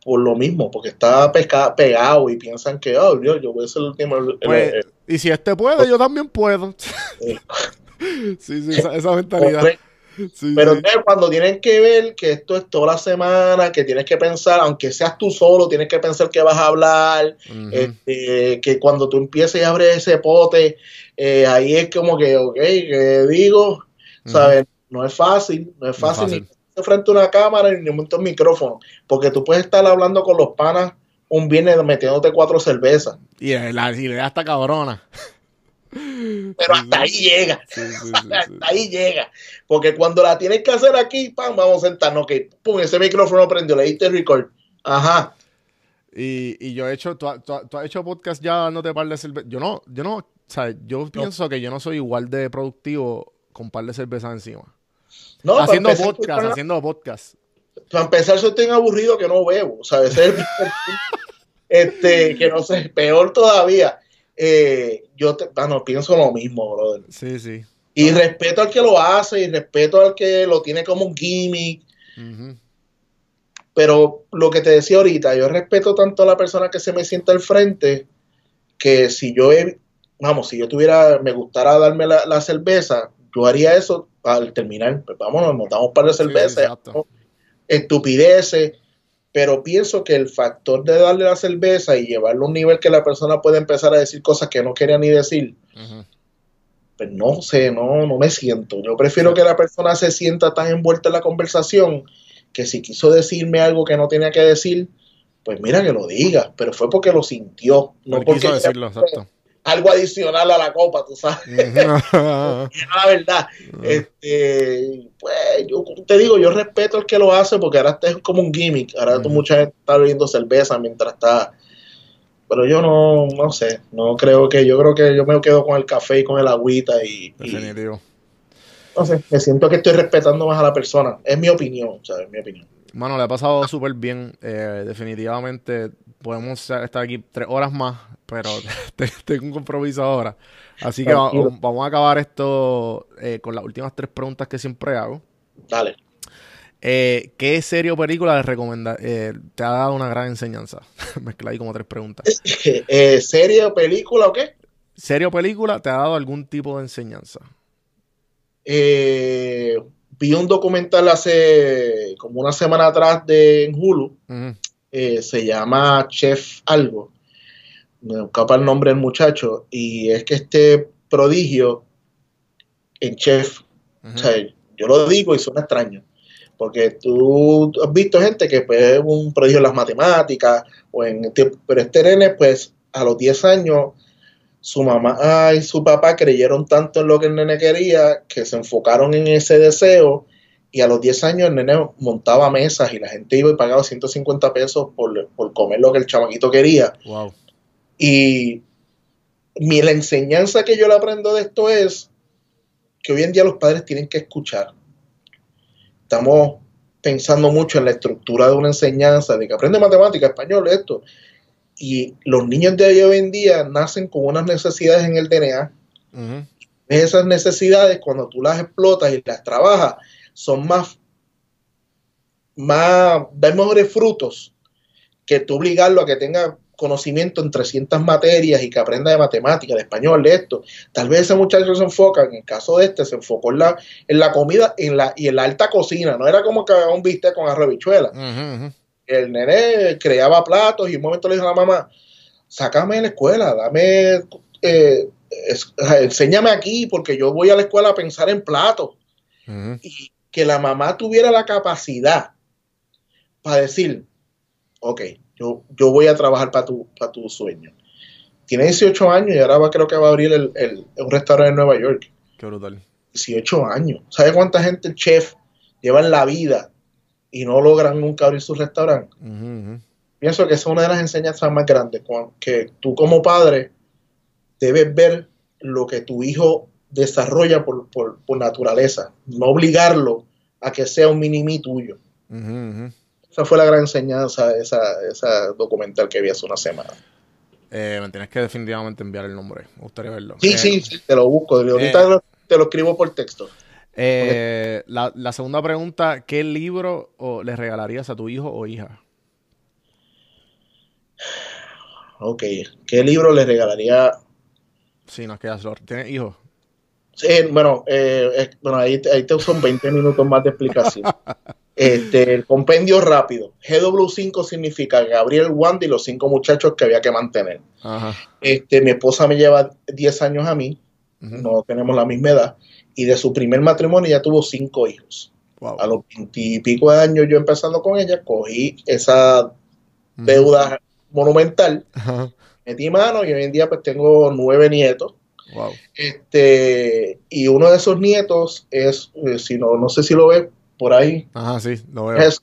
por lo mismo, porque está pesca- pegado y piensan que, oh, Dios, yo voy a ser el último. el- el- Pues, el- y si este puede, yo también puedo. sí, sí, esa, esa mentalidad. Sí, Pero sí. cuando tienen que ver que esto es toda la semana, que tienes que pensar, aunque seas tú solo, tienes que pensar que vas a hablar, este, que cuando tú empieces y abres ese pote, eh, ahí es como que, ok, que digo, ¿sabes? No es fácil, no es No es fácil, fácil. ni frente a una cámara ni frente a un micrófono, porque tú puedes estar hablando con los panas un viernes metiéndote cuatro cervezas, Y la, idea está cabrona. pero hasta ahí llega. Sí, sí, sí, sí. Hasta ahí llega. Porque cuando la tienes que hacer aquí, pam, vamos a sentarnos. Ok, pum, ese micrófono prendió, le diste record. Ajá. Y, y yo he hecho, ¿tú, tú tú has hecho podcast ya dándote par de cerveza. Yo no, yo no, o sea, yo pienso que yo no soy igual de productivo con par de cerveza encima. No, haciendo podcast, haciendo podcast. Para empezar, soy tan aburrido que no bebo. O sea, ese es el este, que no sé, peor todavía. Eh, yo te, bueno, pienso lo mismo, brother. Sí, sí. Y respeto al que lo hace, y respeto al que lo tiene como un gimmick. Pero lo que te decía ahorita, yo respeto tanto a la persona que se me sienta al frente, que si yo, he- vamos, si yo tuviera, me gustara darme la, la cerveza, yo haría eso al terminar. Pues vámonos, nos damos un par de cervezas. Estupideces, pero pienso que el factor de darle la cerveza y llevarlo a un nivel que la persona puede empezar a decir cosas que no quería ni decir, pues no sé, no, no me siento. Yo prefiero que la persona se sienta tan envuelta en la conversación que si quiso decirme algo que no tenía que decir, pues mira que lo diga, pero fue porque lo sintió, no porque quiso decirlo, exacto. Algo adicional a la copa, tú sabes. La verdad. Este, pues yo te digo, yo respeto al que lo hace porque ahora este es como un gimmick. Ahora Ujú. mucha gente está bebiendo cerveza mientras está. Pero yo no, no sé, no creo que, yo creo que yo me quedo con el café y con el agüita y, y Definitivo. no sé, me siento que estoy respetando más a la persona. Es mi opinión, o sea, es mi opinión. Mano, le ha pasado súper bien. eh, definitivamente podemos estar aquí tres horas más, pero te- tengo un compromiso ahora. Así que va- vamos a acabar esto eh, con las últimas tres preguntas que siempre hago. Dale. Eh, ¿Qué serie o película le recomenda, eh, te ha dado una gran enseñanza? Mezcla ahí como tres preguntas. Eh, ¿Serie o película o qué? ¿Serie o película te ha dado algún tipo de enseñanza? Eh, vi un documental hace como una semana atrás de en Hulu. Eh, se llama Chef Algo. Me escapa el nombre del muchacho. Y es que este prodigio en chef, o sea, yo lo digo y suena extraño. Porque tú has visto gente que pues, es un prodigio en las matemáticas, o en, pero este nene, pues a los 10 años, su mamá y su papá creyeron tanto en lo que el nene quería que se enfocaron en ese deseo y a los 10 años el nene montaba mesas y la gente iba y pagaba 150 pesos por, por comer lo que el chamaquito quería. Wow. Y mi, la enseñanza que yo le aprendo de esto es que hoy en día los padres tienen que escuchar. Estamos pensando mucho en la estructura de una enseñanza, de que aprende matemática, español, esto. Y los niños de hoy en día nacen con unas necesidades en el DNA. Esas necesidades, cuando tú las explotas y las trabajas, son más, más, dan mejores frutos que tú obligarlo a que tenga conocimiento en 300 materias y que aprenda de matemática, de español, de esto. Tal vez ese muchacho se enfoca, en el caso de este, se enfocó en la, en la comida en la, y en la alta cocina, no era como que un bistec con arroz y bichuela. El nene creaba platos y un momento le dijo a la mamá, sácame de la escuela, dame, eh, es- enséñame aquí porque yo voy a la escuela a pensar en platos y que la mamá tuviera la capacidad para decir, ok, yo, yo voy a trabajar para tu, para tu sueño. Tiene 18 años y ahora va, creo que va a abrir el, el- un restaurante en Nueva York. Qué brutal. 18 años. ¿Sabe cuánta gente el chef lleva en la vida y no logran nunca abrir su restaurante? Pienso que esa es una de las enseñanzas más grandes, que tú como padre debes ver lo que tu hijo desarrolla por, por- por naturaleza, no obligarlo a que sea un mini tuyo. Esa fue la gran enseñanza esa, esa documental que vi hace una semana. Eh, me tienes que definitivamente enviar el nombre. Me gustaría verlo. Sí, Eh, sí, sí, te lo busco. Ahorita eh. lo- te lo escribo por texto. eh, la, la segunda pregunta, ¿qué libro o, le regalarías a tu hijo o hija? Ok. ¿Qué libro le regalaría? Sí, nos queda solo. ¿Tienes hijos? Sí, bueno, eh, bueno ahí, te- ahí te son 20 minutos más de explicación. Este, el compendio rápido. GW5 significa Gabriel Wanda y los cinco muchachos que había que mantener. Ajá. Este, mi esposa me lleva 10 años a mí, no tenemos la misma edad, y de su primer matrimonio ya tuvo cinco hijos. Wow. A los 20 y pico de años yo empezando con ella, cogí esa deuda monumental, Ajá. metí mano y hoy en día pues tengo nueve nietos. Wow. Este, y uno de esos nietos es, eh, si no, no sé si lo ves por ahí, Ajá, sí, lo veo. es-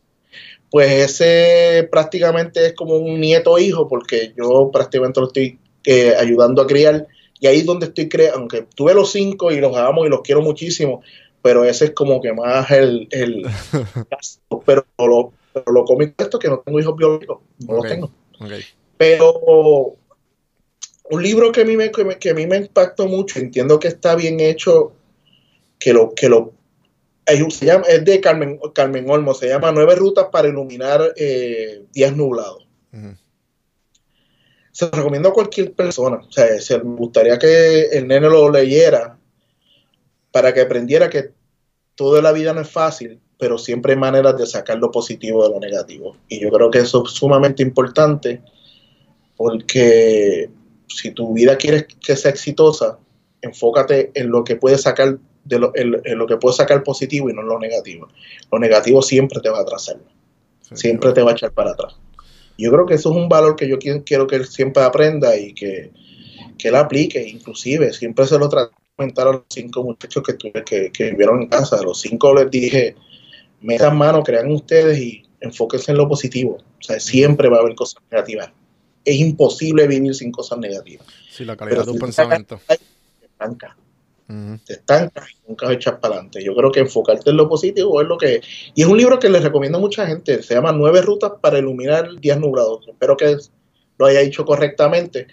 pues ese prácticamente es como un nieto hijo, porque yo prácticamente lo estoy eh, ayudando a criar, y ahí es donde estoy creando, aunque tuve los cinco y los amo y los quiero muchísimo, pero ese es como que más el, el pero lo, pero lo cómico de esto es que no tengo hijos biológicos, no Ok. los tengo. Pero un libro que a mí me, que me- que a mí me impactó mucho, entiendo que está bien hecho, que lo, que lo hay un- se llama, es de Carmen, Carmen Olmo, se llama Nueve Rutas para Iluminar eh, Días Nublados. Se lo recomiendo a cualquier persona. O sea, se, me gustaría que el nene lo leyera para que aprendiera que toda la vida no es fácil, pero siempre hay maneras de sacar lo positivo de lo negativo. Y yo creo que eso es sumamente importante porque si tu vida quieres que sea exitosa, enfócate en lo que puedes sacar de lo, en lo que puedes sacar positivo y no lo negativo. Lo negativo siempre te va a atrasar, Sí, siempre te va a echar para atrás. Yo creo que eso es un valor que yo qui- quiero que él siempre aprenda y que, que él aplique. Inclusive, siempre se lo traté de comentar a los cinco muchachos que, tuve, que, que vivieron en casa. A los cinco les dije, metan mano, crean ustedes y enfóquense en lo positivo. O sea, siempre va a haber cosas negativas. Es imposible vivir sin cosas negativas. Sí, la calidad de un si pensamiento. Te te estancas y nunca echas para adelante. Yo creo que enfocarte en lo positivo es lo que... Y es un libro que les recomiendo a mucha gente. Se llama Nueve rutas para iluminar días nublados. Espero que lo haya dicho correctamente.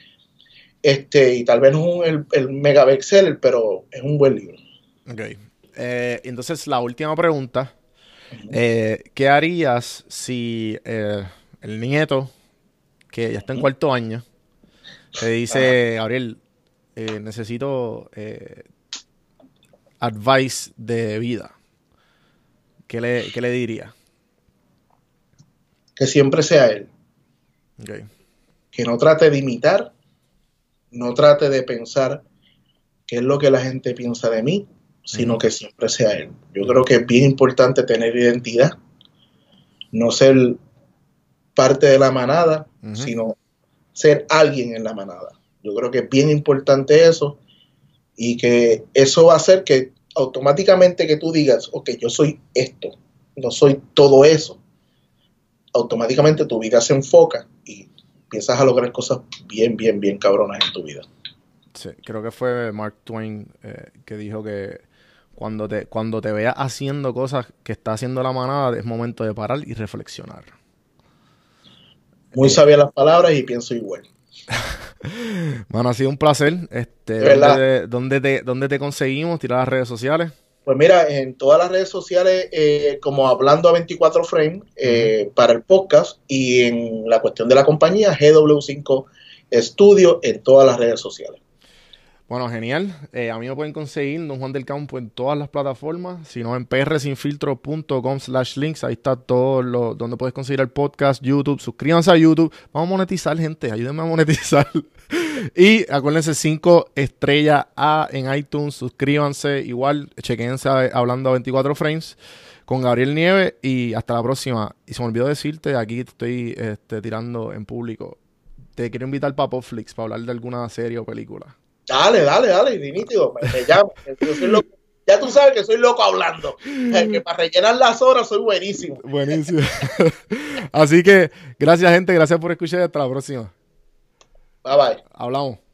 Este, y tal vez no es un- el, el mega bestseller, pero es un buen libro. Ok. Eh, entonces, la última pregunta. Eh, ¿Qué harías si eh, el nieto, que ya está en cuarto año, te dice, Gabriel, eh, necesito eh, advice de vida? ¿Qué le, qué le diría? Que siempre sea él. Que no trate de imitar, no trate de pensar qué es lo que la gente piensa de mí, sino que siempre sea él. Yo creo que es bien importante tener identidad, no ser parte de la manada, sino ser alguien en la manada. Yo creo que es bien importante eso y que eso va a hacer que automáticamente que tú digas, ok, yo soy esto, no soy todo eso. Automáticamente tu vida se enfoca y empiezas a lograr cosas bien, bien, bien cabronas en tu vida. Sí, creo que fue Mark Twain eh, que dijo que cuando te, cuando te veas haciendo cosas que está haciendo la manada, es momento de parar y reflexionar. Muy sabias las palabras y pienso igual. Bueno, ha sido un placer. Este. ¿dónde, dónde te, ¿Dónde te conseguimos? Tirar las redes sociales. Pues mira, en todas las redes sociales, eh, como hablando a 24 Frame eh, para el podcast y en la cuestión de la compañía, GW5 Studio en todas las redes sociales. Bueno, genial. Eh, a mí me pueden conseguir Don Juan del Campo en todas las plataformas, sino en prsinfiltro.com slash links. Ahí está todo lo donde puedes conseguir el podcast, YouTube. Suscríbanse a YouTube. Vamos a monetizar, gente. Ayúdenme a monetizar. y acuérdense, 5 estrellas A en iTunes. Suscríbanse. Igual, chequense hablando a 24 frames con Gabriel Nieves. Y hasta la próxima. Y se me olvidó decirte, aquí estoy este, tirando en público. Te quiero invitar para Popflix para hablar de alguna serie o película. Dale, dale, dale, Dinítido, me, me llama. Yo soy loco. Ya tú sabes que soy loco hablando. Eh, Que para rellenar las horas soy buenísimo. Buenísimo. Así que gracias gente, gracias por escuchar hasta la próxima. Bye bye. Hablamos.